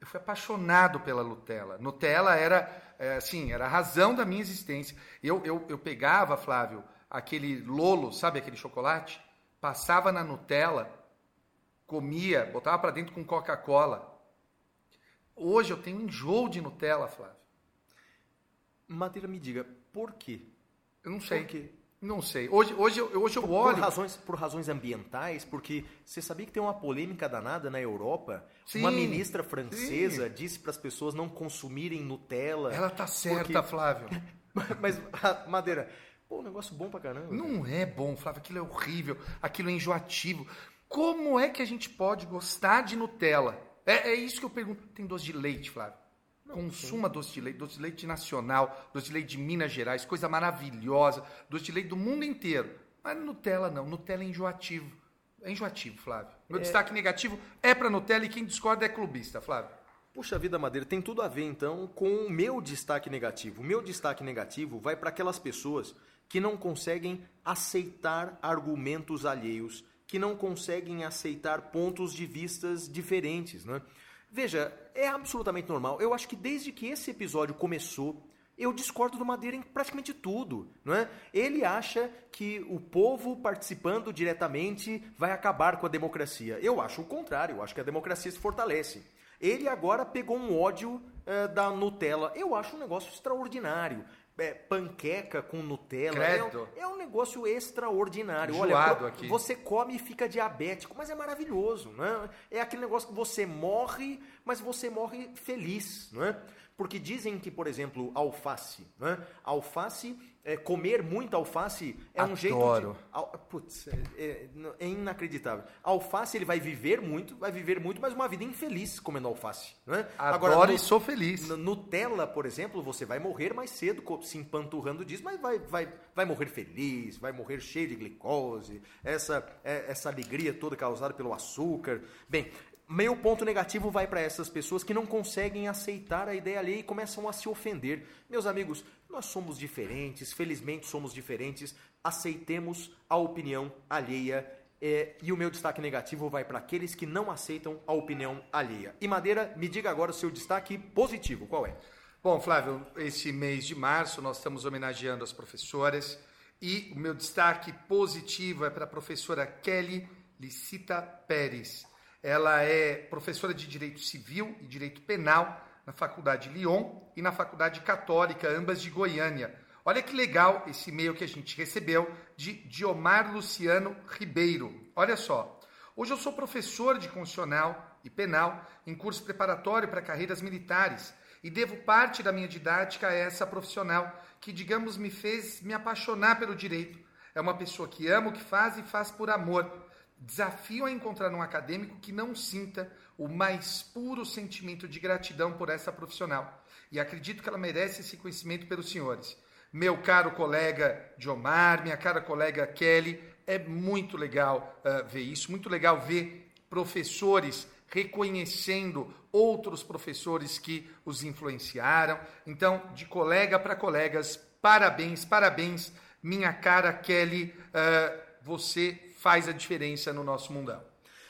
[SPEAKER 2] Eu fui apaixonado pela Nutella. Nutella era, é, assim, era a razão da minha existência. Eu, eu, eu pegava, Flávio, aquele Lolo, sabe aquele chocolate? Passava na Nutella, comia, botava para dentro com Coca-Cola. Hoje eu tenho enjoo de Nutella, Flávio.
[SPEAKER 3] Madeira, me diga, por quê?
[SPEAKER 2] Eu não sei. Por quê? Não sei. Hoje, hoje, hoje eu olho.
[SPEAKER 3] Por razões, por razões ambientais, porque você sabia que tem uma polêmica danada na Europa?
[SPEAKER 2] Sim,
[SPEAKER 3] uma ministra francesa sim. disse para as pessoas não consumirem Nutella.
[SPEAKER 2] Ela tá certa, porque... Flávio.
[SPEAKER 3] Mas, Madeira, pô, um negócio bom pra caramba.
[SPEAKER 2] Não é bom, Flávio. Aquilo é horrível. Aquilo é enjoativo. Como é que a gente pode gostar de Nutella? É, é isso que eu pergunto. Tem doce de leite, Flávio. Consuma doce de leite, doce de leite nacional, doce de leite de Minas Gerais, coisa maravilhosa, doce de leite do mundo inteiro. Mas Nutella não, Nutella é enjoativo. É enjoativo, Flávio. Meu é... destaque negativo é para Nutella e quem discorda é clubista, Flávio.
[SPEAKER 3] Puxa vida, Madeira, tem tudo a ver então com o meu destaque negativo. O meu destaque negativo vai para aquelas pessoas que não conseguem aceitar argumentos alheios que não conseguem aceitar pontos de vistas diferentes, né? Veja, é absolutamente normal. Eu acho que desde que esse episódio começou, eu discordo do Madeira em praticamente tudo, não é? Ele acha que o povo participando diretamente vai acabar com a democracia. Eu acho o contrário, eu acho que a democracia se fortalece. Ele agora pegou um ódio é, da Nutella. Eu acho um negócio extraordinário. É, panqueca com Nutella é um, é um, negócio extraordinário.
[SPEAKER 2] Olha,
[SPEAKER 3] aqui. você come e fica diabético, mas é maravilhoso, né? É aquele negócio que você morre, mas você morre feliz, não é? Porque dizem que, por exemplo, alface, né? Alface, é, comer muito alface é
[SPEAKER 2] Adoro.
[SPEAKER 3] um jeito de... Al, putz, é, é, é, inacreditável. Alface, ele vai viver muito, vai viver muito, mas uma vida infeliz comendo alface, né?
[SPEAKER 2] Adoro Agora, e sou feliz.
[SPEAKER 3] Nutella, por exemplo, você vai morrer mais cedo se empanturrando disso, mas vai, vai, vai morrer feliz, vai morrer cheio de glicose, essa, é, essa alegria toda causada pelo açúcar. Bem, meu ponto negativo vai para essas pessoas que não conseguem aceitar a ideia alheia e começam a se ofender. Meus amigos, nós somos diferentes, felizmente somos diferentes, aceitemos a opinião alheia. É, e o meu destaque negativo vai para aqueles que não aceitam a opinião alheia. E Madeira, me diga agora o seu destaque positivo, qual é?
[SPEAKER 2] Bom, Flávio, esse mês de março nós estamos homenageando as professoras e o meu destaque positivo é para a professora Kelly Licita Pérez. Ela é professora de Direito Civil e Direito Penal na Faculdade Lyon e na Faculdade Católica, ambas de Goiânia. Olha que legal esse e-mail que a gente recebeu de Diomar Luciano Ribeiro. Olha só. Hoje eu sou professor de constitucional e penal em curso preparatório para carreiras militares e devo parte da minha didática a essa profissional que, digamos, me fez me apaixonar pelo direito. É uma pessoa que ama o que faz e faz por amor. Desafio a encontrar um acadêmico que não sinta o mais puro sentimento de gratidão por essa profissional. E acredito que ela merece esse conhecimento pelos senhores. Meu caro colega Diomar, minha cara colega Kelly, é muito legal uh, ver isso, muito legal ver professores reconhecendo outros professores que os influenciaram. Então, de colega para colegas, parabéns, parabéns, minha cara Kelly, uh, você faz a diferença no nosso mundão.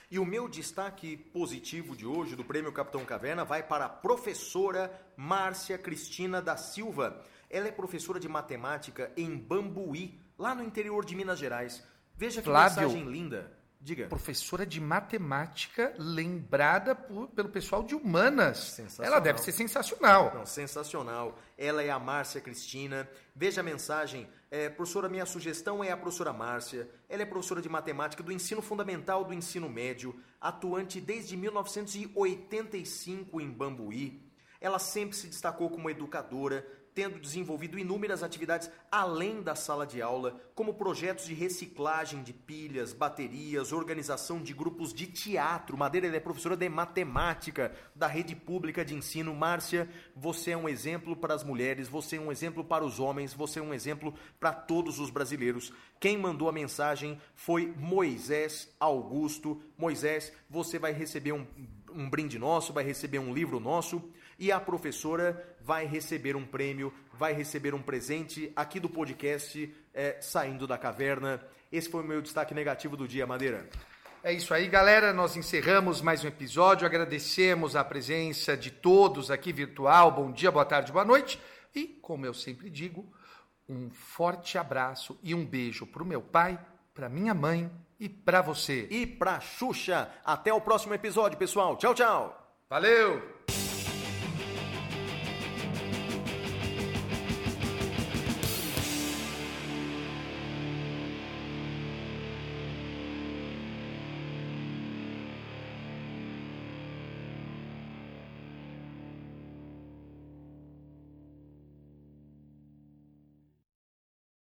[SPEAKER 3] E o meu destaque positivo de hoje do Prêmio Capitão Caverna vai para a professora Márcia Cristina da Silva. Ela é professora de matemática em Bambuí, lá no interior de Minas Gerais. Veja que Flávio, mensagem linda. Diga.
[SPEAKER 2] Professora de matemática lembrada por, pelo pessoal de humanas. Ela deve ser sensacional.
[SPEAKER 3] Não, sensacional. Ela é a Márcia Cristina. Veja a mensagem. É, professora, minha sugestão é a professora Márcia. Ela é professora de matemática do ensino fundamental do ensino médio, atuante desde 1985 em Bambuí. Ela sempre se destacou como educadora, tendo desenvolvido inúmeras atividades além da sala de aula, como projetos de reciclagem de pilhas, baterias, organização de grupos de teatro. Madeira é professora de matemática da rede pública de ensino. Márcia, você é um exemplo para as mulheres, você é um exemplo para os homens, você é um exemplo para todos os brasileiros. Quem mandou a mensagem foi Moisés Augusto. Moisés, você vai receber um, um brinde nosso, vai receber um livro nosso e a professora vai receber um prêmio, vai receber um presente aqui do podcast é, Saindo da Caverna. Esse foi o meu destaque negativo do dia, Madeira.
[SPEAKER 2] É isso aí, galera. Nós encerramos mais um episódio. Agradecemos a presença de todos aqui virtual. Bom dia, boa tarde, boa noite. E, como eu sempre digo, um forte abraço e um beijo para o meu pai, para minha mãe e para você.
[SPEAKER 3] E para Xuxa. Até o próximo episódio, pessoal. Tchau, tchau.
[SPEAKER 2] Valeu!